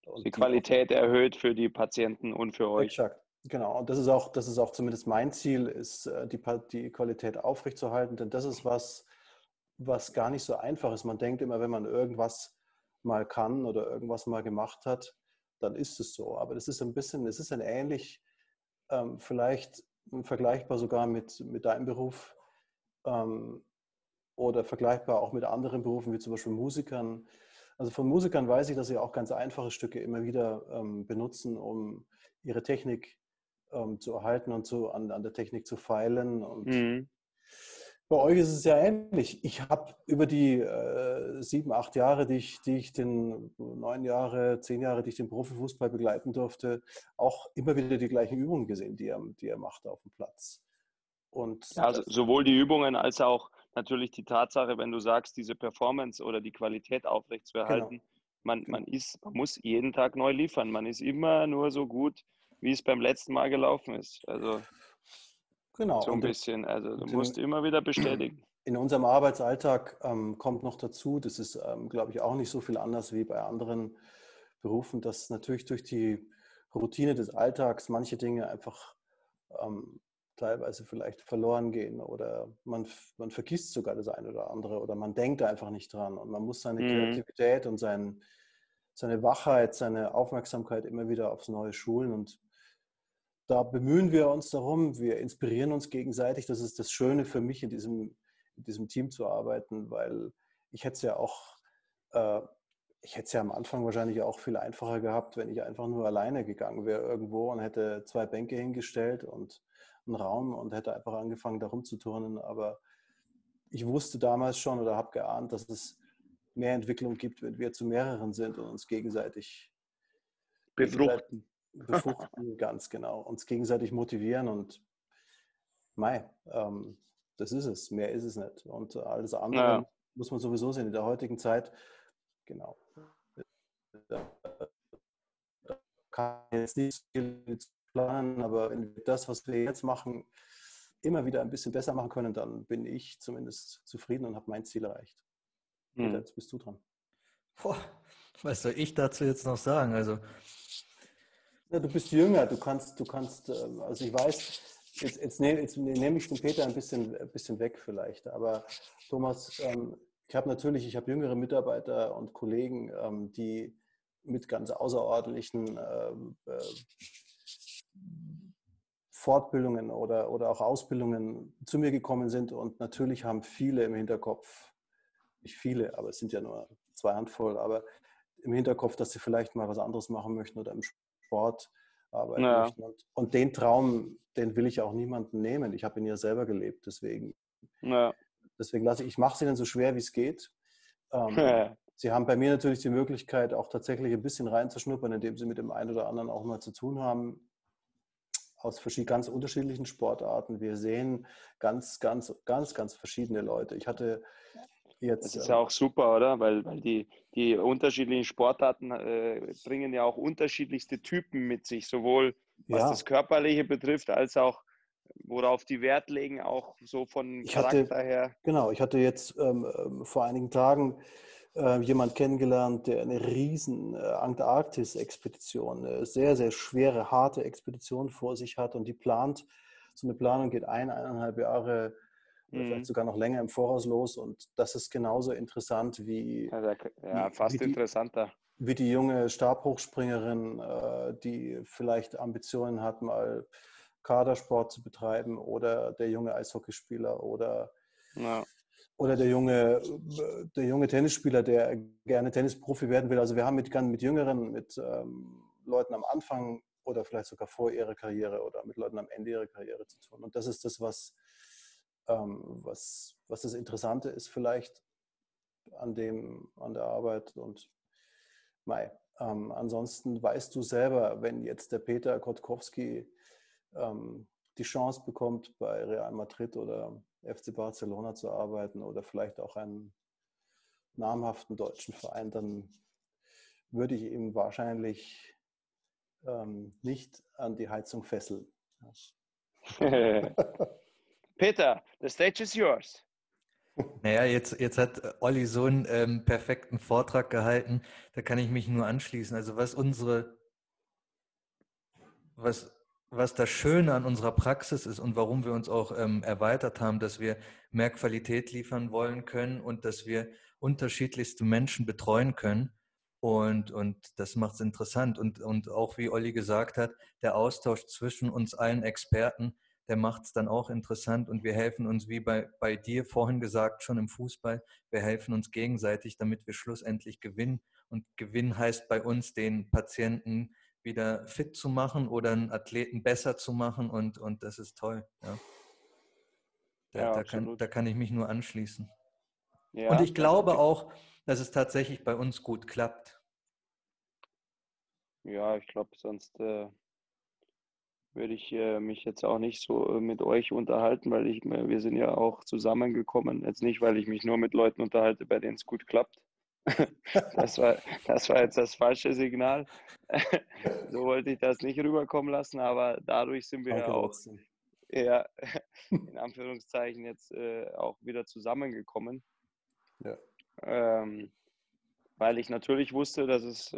und die Qualität die, erhöht für die Patienten und für euch. Exakt. Genau, und das ist auch, das ist auch zumindest mein Ziel, ist äh, die, die Qualität aufrechtzuerhalten, denn das ist was, was gar nicht so einfach ist. Man denkt immer, wenn man irgendwas mal kann oder irgendwas mal gemacht hat, dann ist es so. Aber das ist ein bisschen, es ist ein ähnlich, ähm, vielleicht vergleichbar sogar mit, mit deinem Beruf ähm, oder vergleichbar auch mit anderen Berufen, wie zum Beispiel Musikern. Also von Musikern weiß ich, dass sie auch ganz einfache Stücke immer wieder ähm, benutzen, um ihre Technik ähm, zu erhalten und zu, an, an, der Technik zu feilen. Und mhm. Bei euch ist es ja ähnlich. Ich habe über die äh, sieben, acht Jahre, die ich, die ich den, neun Jahre, zehn Jahre, die ich den Profifußball begleiten durfte, auch immer wieder die gleichen Übungen gesehen, die er, die er macht auf dem Platz. Und ja, also sowohl die Übungen als auch natürlich die Tatsache, wenn du sagst, diese Performance oder die Qualität aufrechtzuerhalten, genau. man, man, genau. ist, man muss jeden Tag neu liefern. Man ist immer nur so gut, wie es beim letzten Mal gelaufen ist. Also genau. so ein bisschen. Also du musst in, immer wieder bestätigen. In unserem Arbeitsalltag ähm, kommt noch dazu, das ist, ähm, glaube ich, auch nicht so viel anders wie bei anderen Berufen, dass natürlich durch die Routine des Alltags manche Dinge einfach ähm, teilweise vielleicht verloren gehen oder man, man vergisst sogar das eine oder andere oder man denkt einfach nicht dran und man muss seine mhm. Kreativität und sein, seine Wachheit, seine Aufmerksamkeit immer wieder aufs Neue schulen und da bemühen wir uns darum, wir inspirieren uns gegenseitig. Das ist das Schöne für mich, in diesem, in diesem Team zu arbeiten, weil ich hätte es ja auch, äh, ich hätte es ja am Anfang wahrscheinlich auch viel einfacher gehabt, wenn ich einfach nur alleine gegangen wäre irgendwo und hätte zwei Bänke hingestellt und einen Raum und hätte einfach angefangen, da rumzuturnen. Aber ich wusste damals schon oder habe geahnt, dass es mehr Entwicklung gibt, wenn wir zu mehreren sind und uns gegenseitig befruchten. Befruchten, ganz genau. Uns gegenseitig motivieren und mei, ähm, das ist es. Mehr ist es nicht. Und alles andere ja. muss man sowieso sehen. In der heutigen Zeit, genau. Da kann jetzt nicht viel planen, aber wenn wir das, was wir jetzt machen, immer wieder ein bisschen besser machen können, dann bin ich zumindest zufrieden und habe mein Ziel erreicht. Hm. Jetzt bist du dran. Boah, was soll ich dazu jetzt noch sagen? Also ja, du bist jünger, du kannst, du kannst, ähm, also ich weiß, jetzt, jetzt, nehme, nehme ich den Peter ein bisschen, ein bisschen weg vielleicht, aber Thomas, ähm, ich habe natürlich, ich habe jüngere Mitarbeiter und Kollegen, ähm, die mit ganz außerordentlichen äh, Fortbildungen oder, oder auch Ausbildungen zu mir gekommen sind und natürlich haben viele im Hinterkopf, nicht viele, aber es sind ja nur zwei Handvoll, aber im Hinterkopf, dass sie vielleicht mal was anderes machen möchten oder im Sport arbeiten ja. möchten. Und, und, den Traum, den will ich auch niemandem nehmen. Ich habe ihn ja selber gelebt, deswegen. Ja. Deswegen lasse ich, ich mache es ihnen so schwer, wie es geht. Ähm, ja. Sie haben bei mir natürlich die Möglichkeit, auch tatsächlich ein bisschen reinzuschnuppern, indem sie mit dem einen oder anderen auch mal zu tun haben aus ganz unterschiedlichen Sportarten. Wir sehen ganz, ganz, ganz, ganz verschiedene Leute. Ich hatte Jetzt, das ist ja auch super, oder? Weil, weil die, die unterschiedlichen Sportarten äh, bringen ja auch unterschiedlichste Typen mit sich, sowohl was ja. das Körperliche betrifft, als auch worauf die Wert legen, auch so von ich Charakter hatte, her. Genau, ich hatte jetzt ähm, ähm vor einigen Tagen äh, jemand kennengelernt, der eine riesen äh, Antarktis-Expedition, eine sehr, sehr schwere, harte Expedition vor sich hat und die plant, so eine Planung geht ein, eineinhalb Jahre mhm. vielleicht sogar noch länger im Voraus los. Und das ist genauso interessant wie. Ja, ja fast wie die, interessanter. Wie die junge Stabhochspringerin, äh, die vielleicht Ambitionen hat, mal Kadersport zu betreiben, oder der junge Eishockeyspieler oder. Ja. Oder der junge, der junge Tennisspieler, der gerne Tennisprofi werden will. Also wir haben mit, mit Jüngeren, mit ähm, Leuten am Anfang oder vielleicht sogar vor ihrer Karriere oder mit Leuten am Ende ihrer Karriere zu tun. Und das ist das, was, was, was das Interessante ist vielleicht an, dem, an der Arbeit. Und Mai, ähm, ansonsten weißt du selber, wenn jetzt der Peter Kotkowski ähm, die Chance bekommt, bei Real Madrid oder FC Barcelona zu arbeiten oder vielleicht auch einen namhaften deutschen Verein, dann würde ich ihm wahrscheinlich ähm, nicht an die Heizung fesseln. Peter, the stage is yours. Naja, jetzt, jetzt hat Olli so einen ähm, perfekten Vortrag gehalten, da kann ich mich nur anschließen. Also was unsere, was, was das Schöne an unserer Praxis ist und warum wir uns auch ähm, erweitert haben, dass wir mehr Qualität liefern wollen können und dass wir unterschiedlichste Menschen betreuen können. Und, und das macht es interessant. Und, und auch wie Olli gesagt hat, der Austausch zwischen uns allen Experten, der macht es dann auch interessant und wir helfen uns, wie bei, bei dir vorhin gesagt, schon im Fußball, wir helfen uns gegenseitig, damit wir schlussendlich gewinnen. Und Gewinn heißt bei uns, den Patienten wieder fit zu machen oder einen Athleten besser zu machen und, und das ist toll. Ja. Da, ja, da, kann, da kann ich mich nur anschließen. Ja, und ich glaube auch, dass es tatsächlich bei uns gut klappt. Ja, ich glaube, sonst äh, würde ich äh, mich jetzt auch nicht so äh, mit euch unterhalten, weil ich, äh, wir sind ja auch zusammengekommen. Jetzt nicht, weil ich mich nur mit Leuten unterhalte, bei denen es gut klappt. das, war, das war jetzt das falsche Signal. so wollte ich das nicht rüberkommen lassen, aber dadurch sind wir Danke, ja auch ja, in Anführungszeichen jetzt äh, auch wieder zusammengekommen. Ja. Ähm, weil ich natürlich wusste, dass es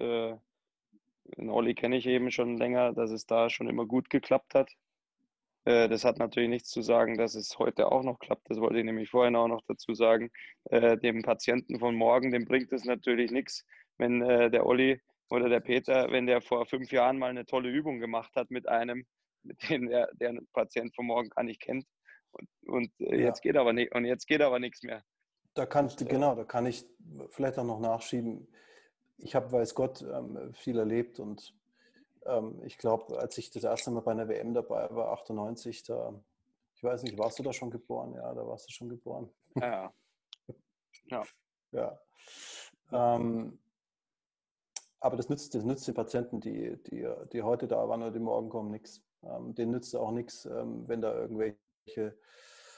den Olli kenne ich eben schon länger, dass es da schon immer gut geklappt hat. Äh, das hat natürlich nichts zu sagen, dass es heute auch noch klappt. Das wollte ich nämlich vorhin auch noch dazu sagen. Äh, dem Patienten von morgen, dem bringt es natürlich nichts, wenn äh, der Olli oder der Peter, wenn der vor fünf Jahren mal eine tolle Übung gemacht hat mit einem mit denen der, der Patient von morgen gar nicht kennt. Und, und äh, ja. jetzt geht aber nicht, und jetzt geht aber nichts mehr. Da kann ich, genau, da kann ich vielleicht auch noch nachschieben. Ich habe, weiß Gott, ähm, viel erlebt und ähm, ich glaube, als ich das erste Mal bei einer WM dabei war, 98, da, ich weiß nicht, warst du da schon geboren? Ja, da warst du schon geboren. Ja. Ja. ja. Ähm, aber das nützt, das nützt den Patienten, die, die, die heute da waren oder die morgen kommen, nichts. Ähm, denen nützt auch nichts, ähm, wenn da irgendwelche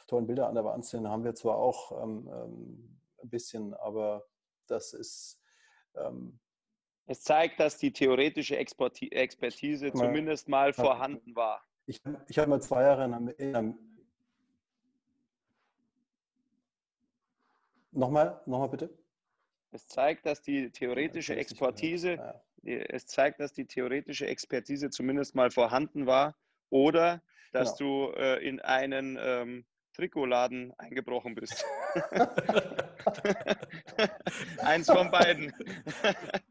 tollen Bilder an der Wand sind. Haben wir zwar auch ähm, ähm ein bisschen, aber das ist. Ähm, es zeigt, dass die theoretische Expertise mal, zumindest mal vorhanden war. Ich, ich habe mal zwei Jahre in einem, in einem Nochmal, nochmal bitte. Es zeigt, dass die theoretische Expertise, es zeigt, dass die theoretische Expertise zumindest mal vorhanden war oder dass genau. du äh, in einen ähm, Trikotladen eingebrochen bist. Eins von beiden.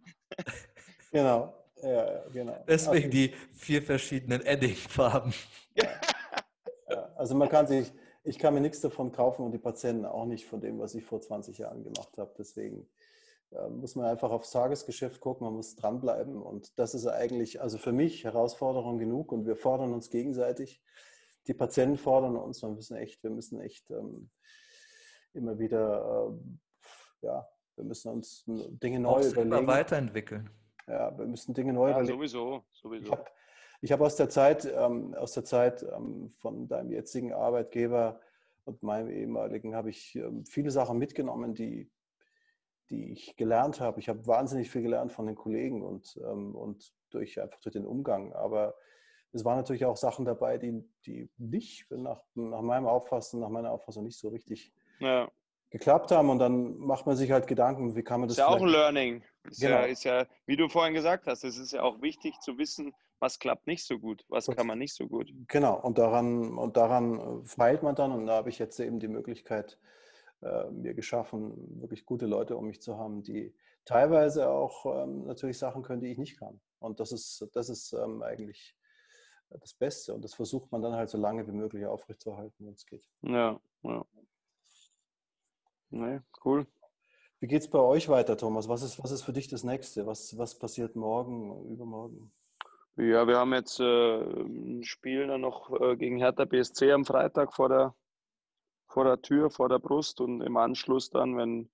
genau. Ja, genau. Deswegen okay. die vier verschiedenen Edding-Farben. Ja, also man kann sich, ich kann mir nichts davon kaufen und die Patienten auch nicht von dem, was ich vor 20 Jahren gemacht habe. Deswegen äh, muss man einfach aufs Tagesgeschäft gucken, man muss dranbleiben. Und das ist eigentlich, also für mich Herausforderung genug und wir fordern uns gegenseitig. Die Patienten fordern uns, wir müssen echt, wir müssen echt ähm, immer wieder, äh, ja, wir müssen uns Dinge neu Auch überlegen. weiterentwickeln. Ja, wir müssen Dinge neu ja, überlegen. Sowieso, sowieso. Ich habe ich habe aus der Zeit, ähm, aus der Zeit ähm, von deinem jetzigen Arbeitgeber und meinem ehemaligen, habe ich ähm, viele Sachen mitgenommen, die, die ich gelernt habe. Ich habe wahnsinnig viel gelernt von den Kollegen und, ähm, und durch einfach durch den Umgang. Aber es waren natürlich auch Sachen dabei, die, die nicht nach, nach meinem Auffassen, nach meiner Auffassung nicht so richtig ja. geklappt haben. Und dann macht man sich halt Gedanken, wie kann man das. Ist ja auch ein Learning. Ist, genau. ja, ist ja, wie du vorhin gesagt hast, es ist ja auch wichtig zu wissen, was klappt nicht so gut, was kann man nicht so gut. Genau, und daran, und daran feilt man dann. Und da habe ich jetzt eben die Möglichkeit äh, mir geschaffen, wirklich gute Leute um mich zu haben, die teilweise auch ähm, natürlich Sachen können, die ich nicht kann. Und das ist, das ist ähm, eigentlich das Beste. Und das versucht man dann halt so lange wie möglich aufrechtzuerhalten, wenn es geht. Ja, ja. Nee, cool. Wie geht es bei euch weiter, Thomas? Was ist, was ist für dich das Nächste? Was, was passiert morgen, übermorgen? Ja, wir haben jetzt äh, ein Spiel dann noch äh, gegen Hertha BSC am Freitag vor der, vor der Tür, vor der Brust und im Anschluss dann, wenn,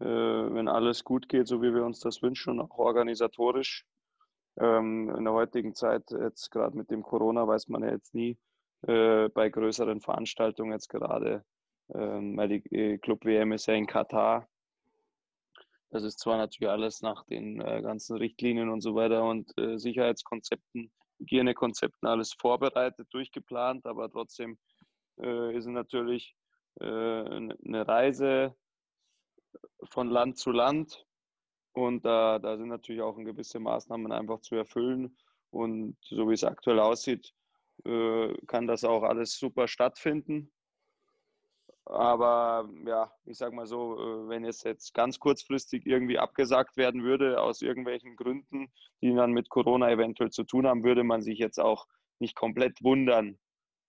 äh, wenn alles gut geht, so wie wir uns das wünschen und auch organisatorisch. Ähm, in der heutigen Zeit, jetzt gerade mit dem Corona, weiß man ja jetzt nie, äh, bei größeren Veranstaltungen jetzt gerade, ähm, weil die äh, Club WM ist ja in Katar. Das ist zwar natürlich alles nach den äh, ganzen Richtlinien und so weiter und äh, Sicherheitskonzepten, Hygienekonzepten alles vorbereitet, durchgeplant, aber trotzdem äh, ist es natürlich äh, eine Reise von Land zu Land und da, da sind natürlich auch gewisse Maßnahmen einfach zu erfüllen und so wie es aktuell aussieht, äh, kann das auch alles super stattfinden. Aber ja, ich sag mal so, äh, wenn es jetzt ganz kurzfristig irgendwie abgesagt werden würde, aus irgendwelchen Gründen, die dann mit Corona eventuell zu tun haben, würde man sich jetzt auch nicht komplett wundern.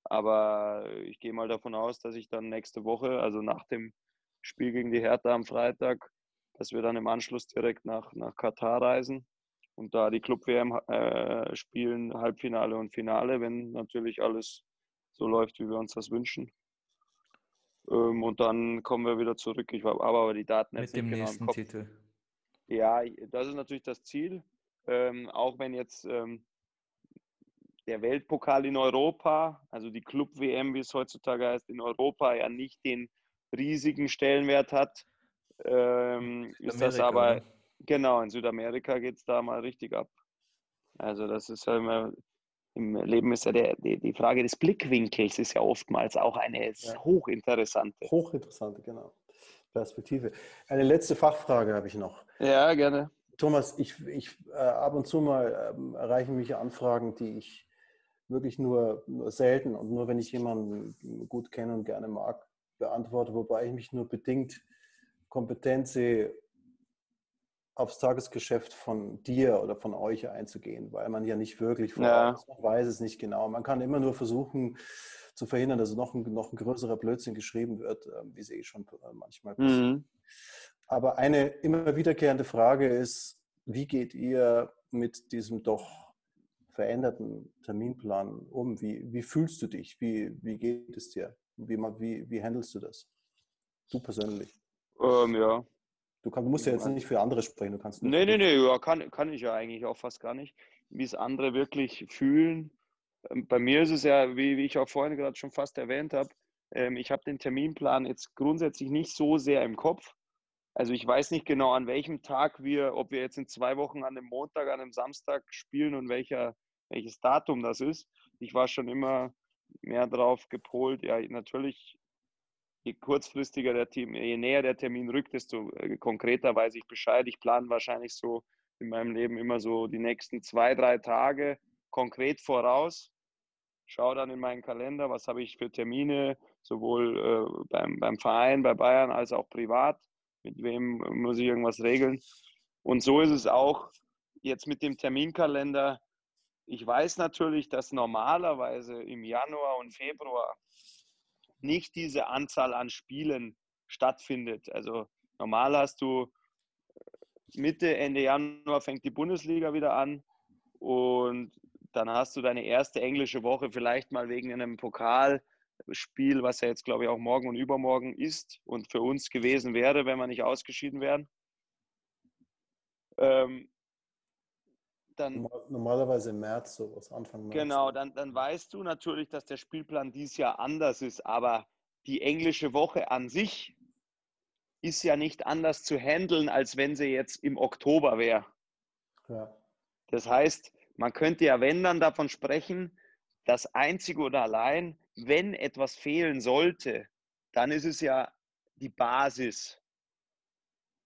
Aber ich gehe mal davon aus, dass ich dann nächste Woche, also nach dem Spiel gegen die Hertha am Freitag, dass wir dann im Anschluss direkt nach, nach Katar reisen und da die Club-WM äh, spielen, Halbfinale und Finale, wenn natürlich alles so läuft, wie wir uns das wünschen. Ähm, und dann kommen wir wieder zurück. Ich habe aber die Daten jetzt Mit dem genau nächsten Titel. Ja, das ist natürlich das Ziel. Ähm, auch wenn jetzt ähm, der Weltpokal in Europa, also die Club-WM, wie es heutzutage heißt, in Europa ja nicht den riesigen Stellenwert hat, ähm, ist das aber, genau, in Südamerika geht es da mal richtig ab. Also das ist halt immer im Leben ist ja der, die, die Frage des Blickwinkels ist ja oftmals auch eine ja. hochinteressante. Hochinteressante, genau. Perspektive. Eine letzte Fachfrage habe ich noch. Ja, gerne. Thomas, ich, ich äh, ab und zu mal ähm, erreichen mich Anfragen, die ich wirklich nur, nur selten und nur wenn ich jemanden gut kenne und gerne mag, beantworte, wobei ich mich nur bedingt kompetent sehe, aufs Tagesgeschäft von dir oder von euch einzugehen, weil man ja nicht wirklich ja. weiß es nicht genau. Man kann immer nur versuchen zu verhindern, dass noch ein, noch ein größerer Blödsinn geschrieben wird, ähm, wie es eh schon äh, manchmal passiert. Mhm. Aber eine immer wiederkehrende Frage ist, wie geht ihr mit diesem doch veränderten Terminplan um? Wie, wie fühlst du dich? Wie, wie geht es dir? Wie, wie, wie handelst du das? Du persönlich? Ähm, ja. Du, kann, musst ja jetzt nicht für andere sprechen. Du kannst nee, nee, nee, ja, kann, kann ich ja eigentlich auch fast gar nicht. Wie es andere wirklich fühlen. Ähm, bei mir ist es ja, wie, wie ich auch vorhin gerade schon fast erwähnt habe, ähm, ich habe den Terminplan jetzt grundsätzlich nicht so sehr im Kopf. Also ich weiß nicht genau, an welchem Tag wir, ob wir jetzt in zwei Wochen an einem Montag, an einem Samstag spielen und welcher, welches Datum das ist. Ich war schon immer mehr drauf gepolt, ja, natürlich je kurzfristiger der Team, je näher der Termin rückt, desto äh, konkreter weiß ich Bescheid. Ich plane wahrscheinlich so in meinem Leben immer so die nächsten zwei, drei Tage konkret voraus. Schaue dann in meinen Kalender, was habe ich für Termine, sowohl äh, beim, beim Verein, bei Bayern als auch privat. Mit wem muss ich irgendwas regeln? Und so ist es auch jetzt mit dem Terminkalender. Ich weiß natürlich, dass normalerweise im Januar und Februar nicht diese Anzahl an Spielen stattfindet. Also normal hast du äh, Mitte, Ende Januar fängt die Bundesliga wieder an und dann hast du deine erste englische Woche vielleicht mal wegen einem Pokalspiel, was ja jetzt glaube ich auch morgen und übermorgen ist und für uns gewesen wäre, wenn wir nicht ausgeschieden wären. Ähm, dann. Normalerweise im März, sowas, Anfang März. Genau, dann, dann weißt du natürlich, dass der Spielplan dieses Jahr anders ist, aber die englische Woche an sich ist ja nicht anders zu handeln, als wenn sie jetzt im Oktober wäre. Ja. Das heißt, man könnte ja, wenn dann davon sprechen, das einzige oder allein, wenn etwas fehlen sollte, dann ist es ja die Basis.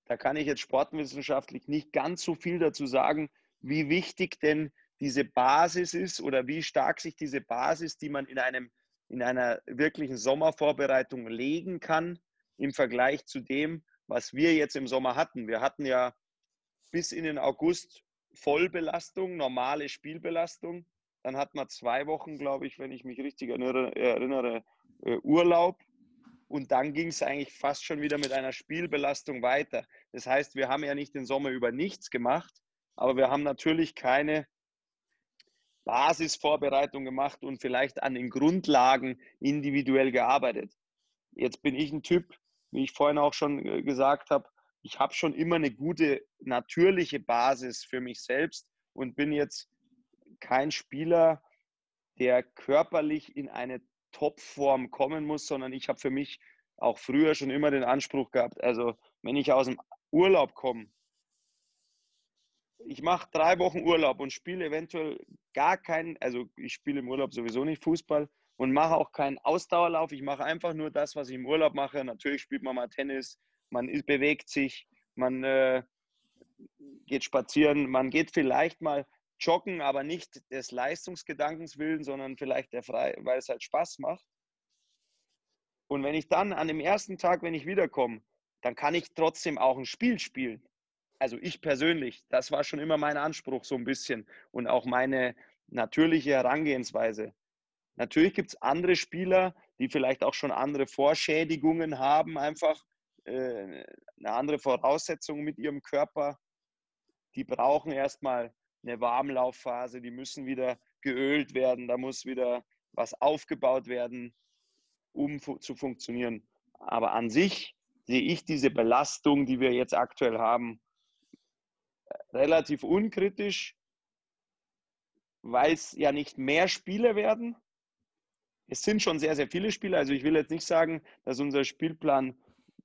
Da kann ich jetzt sportwissenschaftlich nicht ganz so viel dazu sagen, wie wichtig denn diese Basis ist oder wie stark sich diese Basis, die man in, einem, in einer wirklichen Sommervorbereitung legen kann, im Vergleich zu dem, was wir jetzt im Sommer hatten. Wir hatten ja bis in den August Vollbelastung, normale Spielbelastung. Dann hat man zwei Wochen, glaube ich, wenn ich mich richtig erinnere, äh, Urlaub. Und dann ging es eigentlich fast schon wieder mit einer Spielbelastung weiter. Das heißt, wir haben ja nicht den Sommer über nichts gemacht, aber wir haben natürlich keine Basisvorbereitung gemacht und vielleicht an den Grundlagen individuell gearbeitet. Jetzt bin ich ein Typ, wie ich vorhin auch schon äh, gesagt habe, ich habe schon immer eine gute natürliche Basis für mich selbst und bin jetzt kein Spieler, der körperlich in eine Topform kommen muss, sondern ich habe für mich auch früher schon immer den Anspruch gehabt, also wenn ich aus dem Urlaub komme, ich mache drei Wochen Urlaub und spiele eventuell gar keinen, also ich spiele im Urlaub sowieso nicht Fußball und mache auch keinen Ausdauerlauf. Ich mache einfach nur das, was ich im Urlaub mache. Natürlich spielt man mal Tennis, man bewegt sich, man äh, geht spazieren, man geht vielleicht mal joggen, aber nicht des Leistungsgedankens willen, sondern vielleicht der frei, weil es halt Spaß macht. Und wenn ich dann an dem ersten Tag, wenn ich wiederkomme, dann kann ich trotzdem auch ein Spiel spielen also ich persönlich, das war schon immer mein Anspruch so ein bisschen und auch meine natürliche Herangehensweise. Natürlich gibt es andere Spieler, die vielleicht auch schon andere Vorschädigungen haben, einfach äh, eine andere Voraussetzung mit ihrem Körper. Die brauchen erstmal eine Warmlaufphase, die müssen wieder geölt werden, da muss wieder was aufgebaut werden, um fu zu funktionieren. Aber an sich sehe ich diese Belastung, die wir jetzt aktuell haben, relativ unkritisch, weil es ja nicht mehr Spiele werden. Es sind schon sehr, sehr viele Spiele. Also ich will jetzt nicht sagen, dass unser Spielplan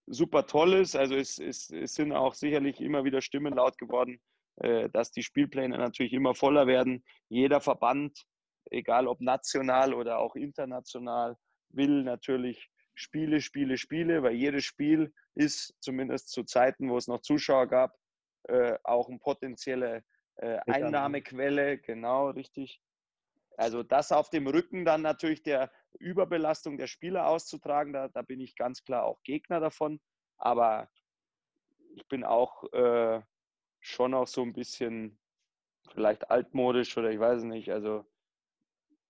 super toll ist. Also es, es, es sind auch sicherlich immer wieder Stimmen laut geworden, äh, dass die Spielpläne natürlich immer voller werden. Jeder Verband, egal ob national oder auch international, will natürlich Spiele, Spiele, Spiele, weil jedes Spiel ist, zumindest zu Zeiten, wo es noch Zuschauer gab, äh, auch eine potenzielle äh, Einnahmequelle, genau, richtig. Also das auf dem Rücken dann natürlich der Überbelastung der Spieler auszutragen, da, da bin ich ganz klar auch Gegner davon. Aber ich bin auch äh, schon auch so ein bisschen vielleicht altmodisch oder ich weiß nicht. Also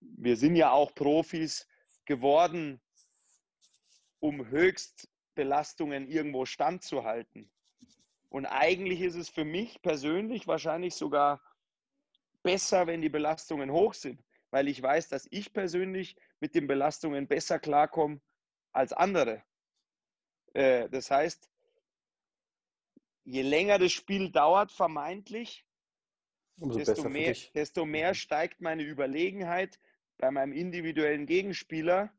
wir sind ja auch Profis geworden, um Höchstbelastungen irgendwo standzuhalten. Und eigentlich ist es für mich persönlich wahrscheinlich sogar besser, wenn die Belastungen hoch sind, weil ich weiß, dass ich persönlich mit den Belastungen besser klarkomme als andere. Äh, das heißt, je länger das Spiel dauert, vermeintlich, desto mehr, desto mehr steigt meine Überlegenheit bei meinem individuellen Gegenspieler,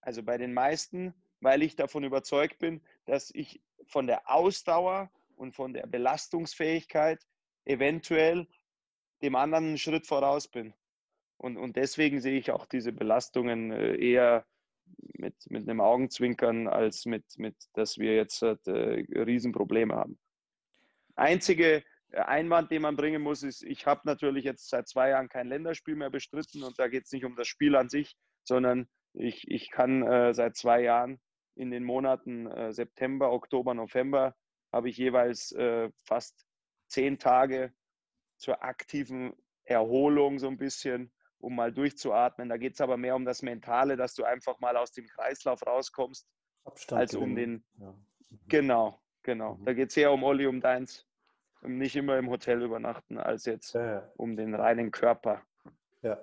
also bei den meisten, weil ich davon überzeugt bin, dass ich von der Ausdauer und von der Belastungsfähigkeit eventuell dem anderen einen Schritt voraus bin. Und, und deswegen sehe ich auch diese Belastungen äh, eher mit, mit einem Augenzwinkern, als mit, mit dass wir jetzt äh, Riesenprobleme haben. Einzige äh, Einwand, den man bringen muss, ist, ich habe natürlich jetzt seit zwei Jahren kein Länderspiel mehr bestritten und da geht es nicht um das Spiel an sich, sondern ich, ich kann äh, seit zwei Jahren in den Monaten äh, September, Oktober, November habe ich jeweils äh, fast zehn Tage zur aktiven Erholung so ein bisschen, um mal durchzuatmen. Da geht es aber mehr um das Mentale, dass du einfach mal aus dem Kreislauf rauskommst, Abstand als um den. Ja. Mhm. Genau, genau. Mhm. Da geht es eher um Olli, um deins. Um nicht immer im Hotel übernachten, als jetzt ja, ja. um den reinen Körper. Ja.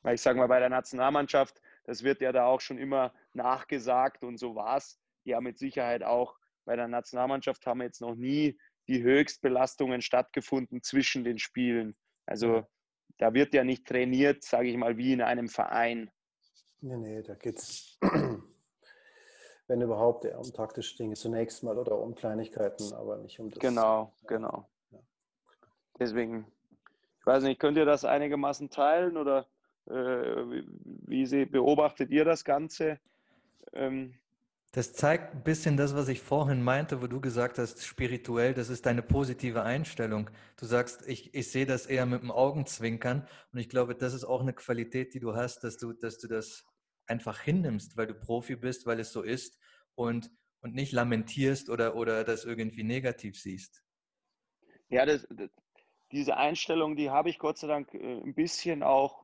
Weil ich sage mal, bei der Nationalmannschaft, das wird ja da auch schon immer nachgesagt und so war es ja mit Sicherheit auch. Bei der Nationalmannschaft haben wir jetzt noch nie die Höchstbelastungen stattgefunden zwischen den Spielen. Also da wird ja nicht trainiert, sage ich mal, wie in einem Verein. Nee, nee, da geht es, wenn überhaupt, eher um taktische Dinge zunächst mal oder um Kleinigkeiten, aber nicht um das. Genau, genau. Ja. Deswegen, ich weiß nicht, könnt ihr das einigermaßen teilen oder äh, wie, wie beobachtet ihr das Ganze? Ähm, das zeigt ein bisschen das, was ich vorhin meinte, wo du gesagt hast, spirituell, das ist deine positive Einstellung. Du sagst, ich, ich sehe das eher mit dem Augenzwinkern und ich glaube, das ist auch eine Qualität, die du hast, dass du, dass du das einfach hinnimmst, weil du Profi bist, weil es so ist und, und nicht lamentierst oder, oder das irgendwie negativ siehst. Ja, das, das, diese Einstellung, die habe ich Gott sei Dank äh, ein bisschen auch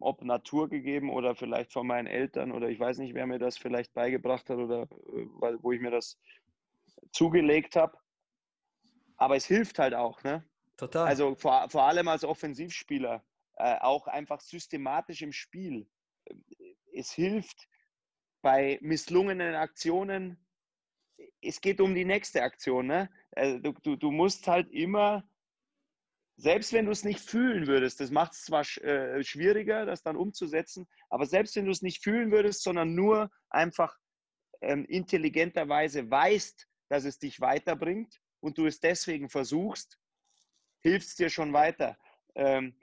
ob Natur gegeben oder vielleicht von meinen Eltern oder ich weiß nicht, wer mir das vielleicht beigebracht hat oder äh, wo ich mir das zugelegt habe. Aber es hilft halt auch, ne? Total. Also vor, vor allem als Offensivspieler, äh, auch einfach systematisch im Spiel. Es hilft bei misslungenen Aktionen. Es geht um die nächste Aktion. Ne? Also du, du, du musst halt immer selbst wenn du es nicht fühlen würdest, das macht es zwar äh, schwieriger, das dann umzusetzen, aber selbst wenn du es nicht fühlen würdest, sondern nur einfach ähm, intelligenterweise weißt, dass es dich weiterbringt und du es deswegen versuchst, hilft es dir schon weiter. Ähm,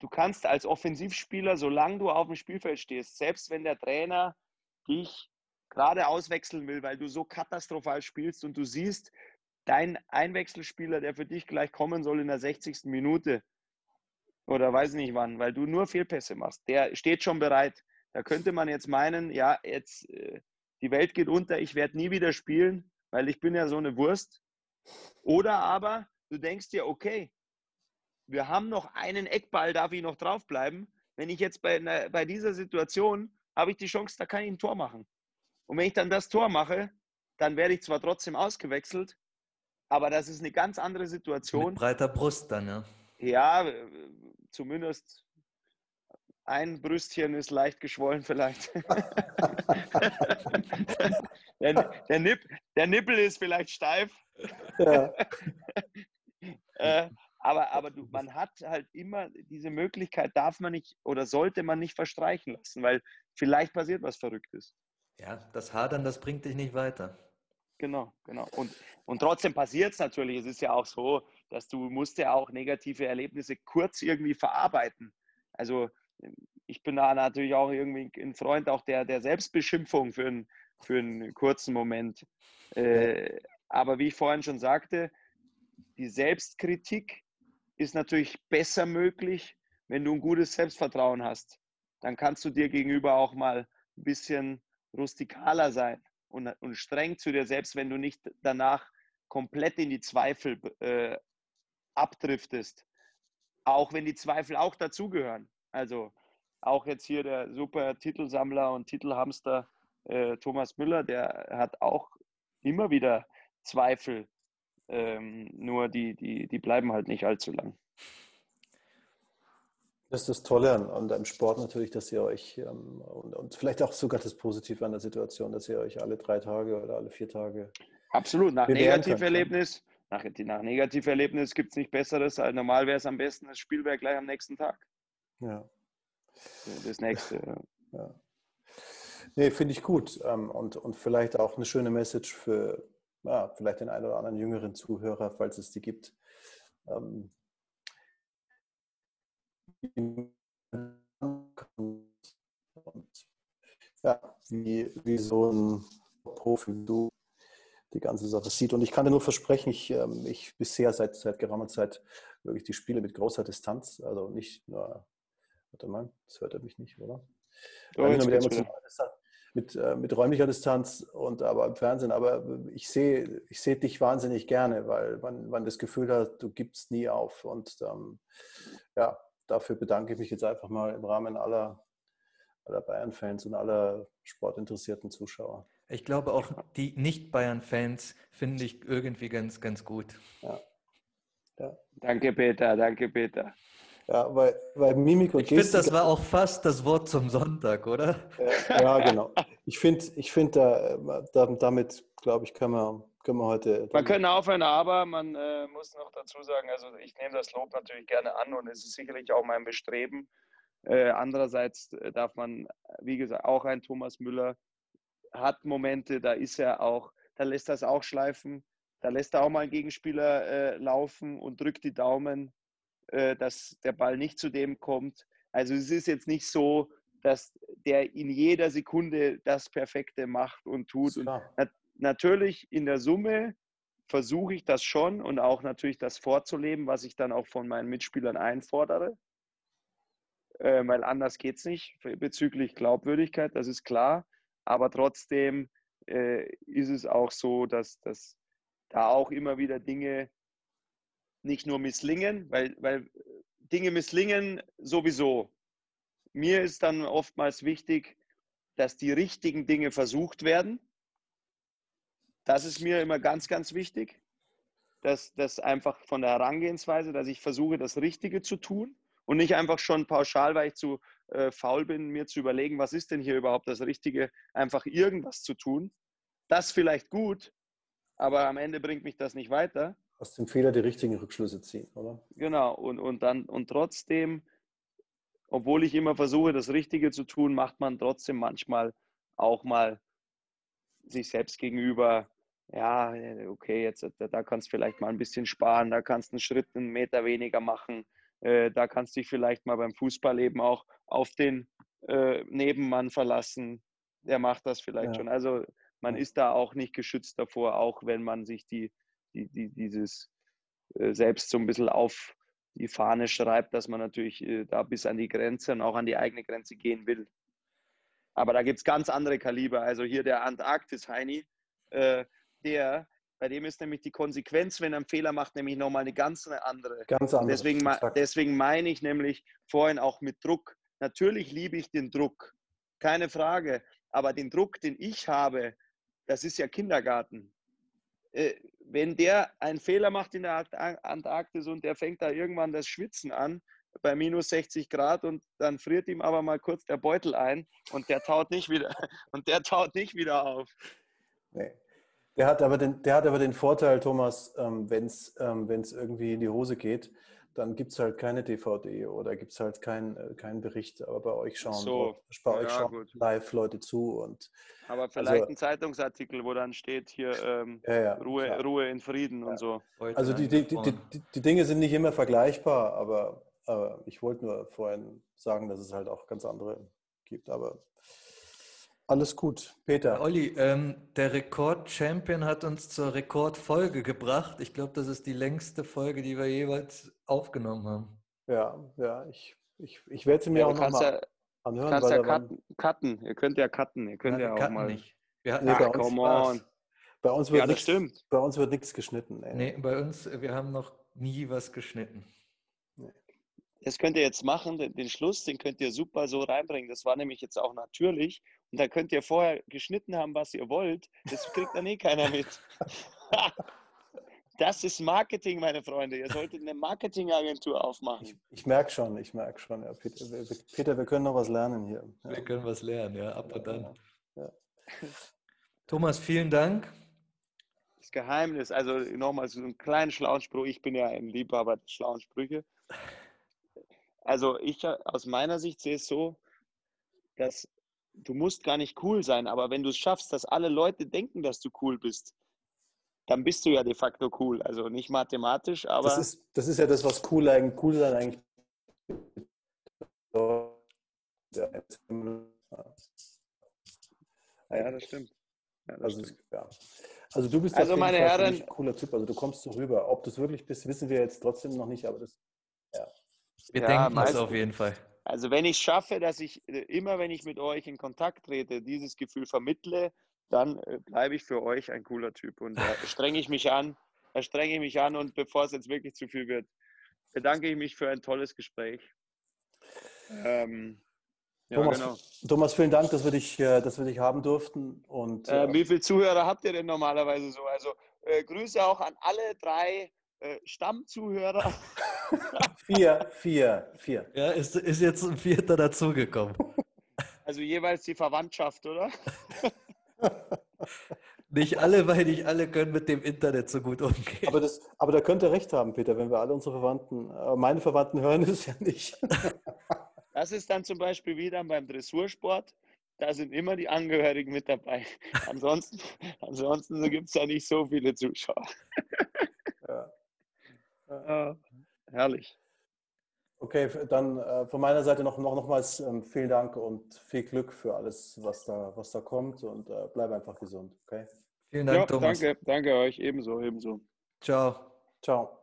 du kannst als Offensivspieler, solange du auf dem Spielfeld stehst, selbst wenn der Trainer dich gerade auswechseln will, weil du so katastrophal spielst und du siehst, dein Einwechselspieler, der für dich gleich kommen soll in der 60. Minute oder weiß nicht wann, weil du nur Fehlpässe machst, der steht schon bereit. Da könnte man jetzt meinen, ja, jetzt äh, die Welt geht unter, ich werde nie wieder spielen, weil ich bin ja so eine Wurst. Oder aber du denkst dir, okay, wir haben noch einen Eckball, darf ich noch draufbleiben. Wenn ich jetzt bei, bei dieser Situation habe ich die Chance, da kann ich ein Tor machen. Und wenn ich dann das Tor mache, dann werde ich zwar trotzdem ausgewechselt, aber das ist eine ganz andere Situation. Mit breiter Brust dann, ja. Ja, zumindest ein Brüstchen ist leicht geschwollen vielleicht. der, der, Nipp, der, Nippel ist vielleicht steif. Ja. äh, aber aber du, man hat halt immer diese Möglichkeit, darf man nicht oder sollte man nicht verstreichen lassen, weil vielleicht passiert was Verrücktes. Ja, das Hadern, das bringt dich nicht weiter. Genau, genau. Und, und trotzdem passiert es natürlich. Es ist ja auch so, dass du musst ja auch negative Erlebnisse kurz irgendwie verarbeiten. Also ich bin da natürlich auch irgendwie ein Freund auch der, der Selbstbeschimpfung für, ein, für einen kurzen Moment. Äh, aber wie ich vorhin schon sagte, die Selbstkritik ist natürlich besser möglich, wenn du ein gutes Selbstvertrauen hast. Dann kannst du dir gegenüber auch mal ein bisschen rustikaler sein und, und streng zu dir selbst, wenn du nicht danach komplett in die Zweifel äh, abdriftest, auch wenn die Zweifel auch dazugehören. Also auch jetzt hier der super Titelsammler und Titelhamster äh, Thomas Müller, der hat auch immer wieder Zweifel, ähm, nur die, die, die bleiben halt nicht allzu lang. Das ist das Tolle an, an deinem Sport natürlich, dass ihr euch ähm, und, und, vielleicht auch sogar das Positive an der Situation, dass ihr euch alle drei Tage oder alle vier Tage. Absolut, nach Negativerlebnis, nach, nach Negativerlebnis gibt es nichts Besseres. Als normal wäre es am besten, das Spiel wäre gleich am nächsten Tag. Ja. Das nächste. ja. Nee, finde ich gut. Ähm, und, und vielleicht auch eine schöne Message für ja, vielleicht den einen oder anderen jüngeren Zuhörer, falls es die gibt. Ähm, ja, wie, wie so ein Profi du die ganze Sache sieht. Und ich kann dir nur versprechen, ich, ähm, ich bisher seit, seit geraumer Zeit wirklich die Spiele mit großer Distanz, also nicht nur, warte mal, das hört er mich nicht, oder? Oh, nicht mit Distanz, mit, äh, mit räumlicher Distanz und aber im Fernsehen. Aber ich sehe ich seh dich wahnsinnig gerne, weil man, man das Gefühl hat, du gibst nie auf. Und ähm, ja, dafür bedanke ich mich jetzt einfach mal im Rahmen aller, aller Bayern-Fans und aller sportinteressierten Zuschauer. Ich glaube auch die Nicht-Bayern-Fans finde ich irgendwie ganz, ganz gut. Ja. ja. Danke, Peter. Danke, Peter. Ja, weil, weil Mimik und Ich finde, das war auch fast das Wort zum Sonntag, oder? Ja, ja genau. Ich finde, ich find, da, da, damit, glaube ich, können wir, können wir heute. Man könnte aufhören, aber man äh, muss noch dazu sagen, also ich nehme das Lob natürlich gerne an und es ist sicherlich auch mein Bestreben. Äh, andererseits äh, darf man, wie gesagt, auch ein Thomas Müller hat Momente, da ist er auch, da lässt er es auch schleifen, da lässt er auch mal einen Gegenspieler äh, laufen und drückt die Daumen äh, dass der Ball nicht zu dem kommt. Also es ist jetzt nicht so, dass der in jeder Sekunde das Perfekte macht und tut. Und natürlich in der Summe versuche ich das schon und auch natürlich das vorzuleben, was ich dann auch von meinen Mitspielern einfordere. Äh, weil anders geht es nicht bezüglich Glaubwürdigkeit, das ist klar. Aber trotzdem äh, ist es auch so, dass, dass da auch immer wieder Dinge nicht nur misslingen, weil, weil Dinge misslingen sowieso. Mir ist dann oftmals wichtig, dass die richtigen Dinge versucht werden. Das ist mir immer ganz, ganz wichtig. Dass das einfach von der Herangehensweise, dass ich versuche, das Richtige zu tun und nicht einfach schon pauschal, weil ich zu äh, faul bin, mir zu überlegen, was ist denn hier überhaupt das Richtige, einfach irgendwas zu tun. Das vielleicht gut, aber am Ende bringt mich das nicht weiter aus dem Fehler die richtigen Rückschlüsse ziehen, oder? Genau, und, und dann und trotzdem, obwohl ich immer versuche, das Richtige zu tun, macht man trotzdem manchmal auch mal sich selbst gegenüber, ja, okay, jetzt da, da kannst du vielleicht mal ein bisschen sparen, da kannst du einen Schritt, einen Meter weniger machen, äh, da kannst du dich vielleicht mal beim Fußballleben auch auf den äh, Nebenmann verlassen, der macht das vielleicht ja. schon. Also man ist da auch nicht geschützt davor, auch wenn man sich die die, die, dieses äh, selbst so ein bisschen auf die Fahne schreibt, dass man natürlich äh, da bis an die Grenze und auch an die eigene Grenze gehen will. Aber da gibt es ganz andere Kaliber. Also hier der Antarktis-Heini, äh, der, bei dem ist nämlich die Konsequenz, wenn er einen Fehler macht, nämlich nochmal eine ganz andere. Ganz andere. Deswegen, deswegen meine ich nämlich vorhin auch mit Druck. Natürlich liebe ich den Druck, keine Frage. Aber den Druck, den ich habe, das ist ja Kindergarten. Äh, wenn der einen Fehler macht in der Antarktis und der fängt da irgendwann das Schwitzen an bei minus 60 Grad und dann friert ihm aber mal kurz der Beutel ein und der taut nicht wieder und der taut nicht wieder auf. Nee. Der hat aber den, der hat aber den Vorteil, Thomas, ähm, wenn es ähm, irgendwie in die Hose geht, dann gibt es halt keine DVD oder gibt es halt keinen äh, kein Bericht. Aber bei euch schauen, so. bei euch ja, schauen live Leute zu. Und aber also vielleicht also, ein Zeitungsartikel, wo dann steht hier ähm, ja, ja, Ruhe, Ruhe in Frieden und so. Also die, die, die, die, Dinge sind nicht immer vergleichbar, aber, aber ich wollte nur vorhin sagen, dass es halt auch ganz andere gibt. Aber alles gut. Peter. Olli, ähm, der Rekord-Champion hat uns zur Rekordfolge gebracht. Ich glaube, das ist die längste Folge, die wir jeweils aufgenommen haben. Ja, ja, ich, ich, ich werde sie mir ja, auch nochmal ja, anhören. Kannst ja cutten, cutten. Ihr könnt ja cutten. Ihr könnt ja, ja auch mal. Nicht. Wir hatten nee, Ach, come on. Bei uns wird Ja, nichts- stimmt. Bei uns wird nichts geschnitten. ey. Nee, bei uns, wir haben noch nie was geschnitten. Das könnt ihr jetzt machen, den, den Schluss, den könnt ihr super so reinbringen. Das war nämlich jetzt auch natürlich. Und da könnt ihr vorher geschnitten haben, was ihr wollt. Das kriegt dann eh keiner mit. Das ist Marketing, meine Freunde. Ihr solltet eine Marketingagentur aufmachen. Ich, ich merke schon, ich merke schon. Ja, Peter, wir, Peter, wir können noch was lernen hier. Ja. Wir können was lernen, ja, ab und an. Ja. Thomas, vielen Dank. Das Geheimnis, also nochmal so einen kleinen schlauen Spruch. Ich bin ja ein Liebhaber der schlauen Sprüche. Also ich äh, aus meiner Sicht sehe es so, dass du musst gar nicht cool sein, aber wenn du es schaffst, dass alle Leute denken, dass du cool bist, dann bist du ja de facto cool. Also nicht mathematisch, aber Das, ist, das ist ja das, was cool, eigentlich- cool sein eigentlich bedeutet. ja, das stimmt. Ja, das Also, stimmt. ja. also du bist Also, meine Herren- ein cooler Typ. Also du kommst so rüber. Ob du es wirklich bist, wissen wir jetzt trotzdem noch nicht, aber das Wir Ja, denken es meistens- auf jeden Fall. Also wenn ich es schaffe, dass ich äh, immer, wenn ich mit euch in Kontakt trete, dieses Gefühl vermittle, dann äh, bleibe ich für euch ein cooler Typ und da strenge ich mich an, da strenge ich mich an und bevor es jetzt wirklich zu viel wird, bedanke ich mich für ein tolles Gespräch. Ähm, ja, Thomas, genau. Thomas, vielen Dank, dass wir dich, äh, dass wir dich haben durften. Und Äh, äh, wie viele Zuhörer habt ihr denn normalerweise so? Also äh, Grüße auch an alle drei äh, Stammzuhörer. vier, vier, vier. Ja, ist, ist jetzt ein Vierter dazugekommen. Also jeweils die Verwandtschaft, oder? Nicht alle, weil nicht alle können mit dem Internet so gut umgehen. Aber, das, aber da könnt ihr recht haben, Peter, wenn wir alle unsere Verwandten, äh, meine Verwandten hören es ja nicht. Das ist dann zum Beispiel wieder beim Dressursport. Da sind immer die Angehörigen mit dabei. Ansonsten, ansonsten gibt es da nicht so viele Zuschauer. Ja. Ja, herrlich. Okay, dann äh, von meiner Seite noch, noch nochmals ähm, vielen Dank und viel Glück für alles, was da, was da kommt und äh, bleib einfach gesund. Okay? Vielen Dank, Ja, Thomas. danke, danke euch. Ebenso, ebenso. Ciao. Ciao.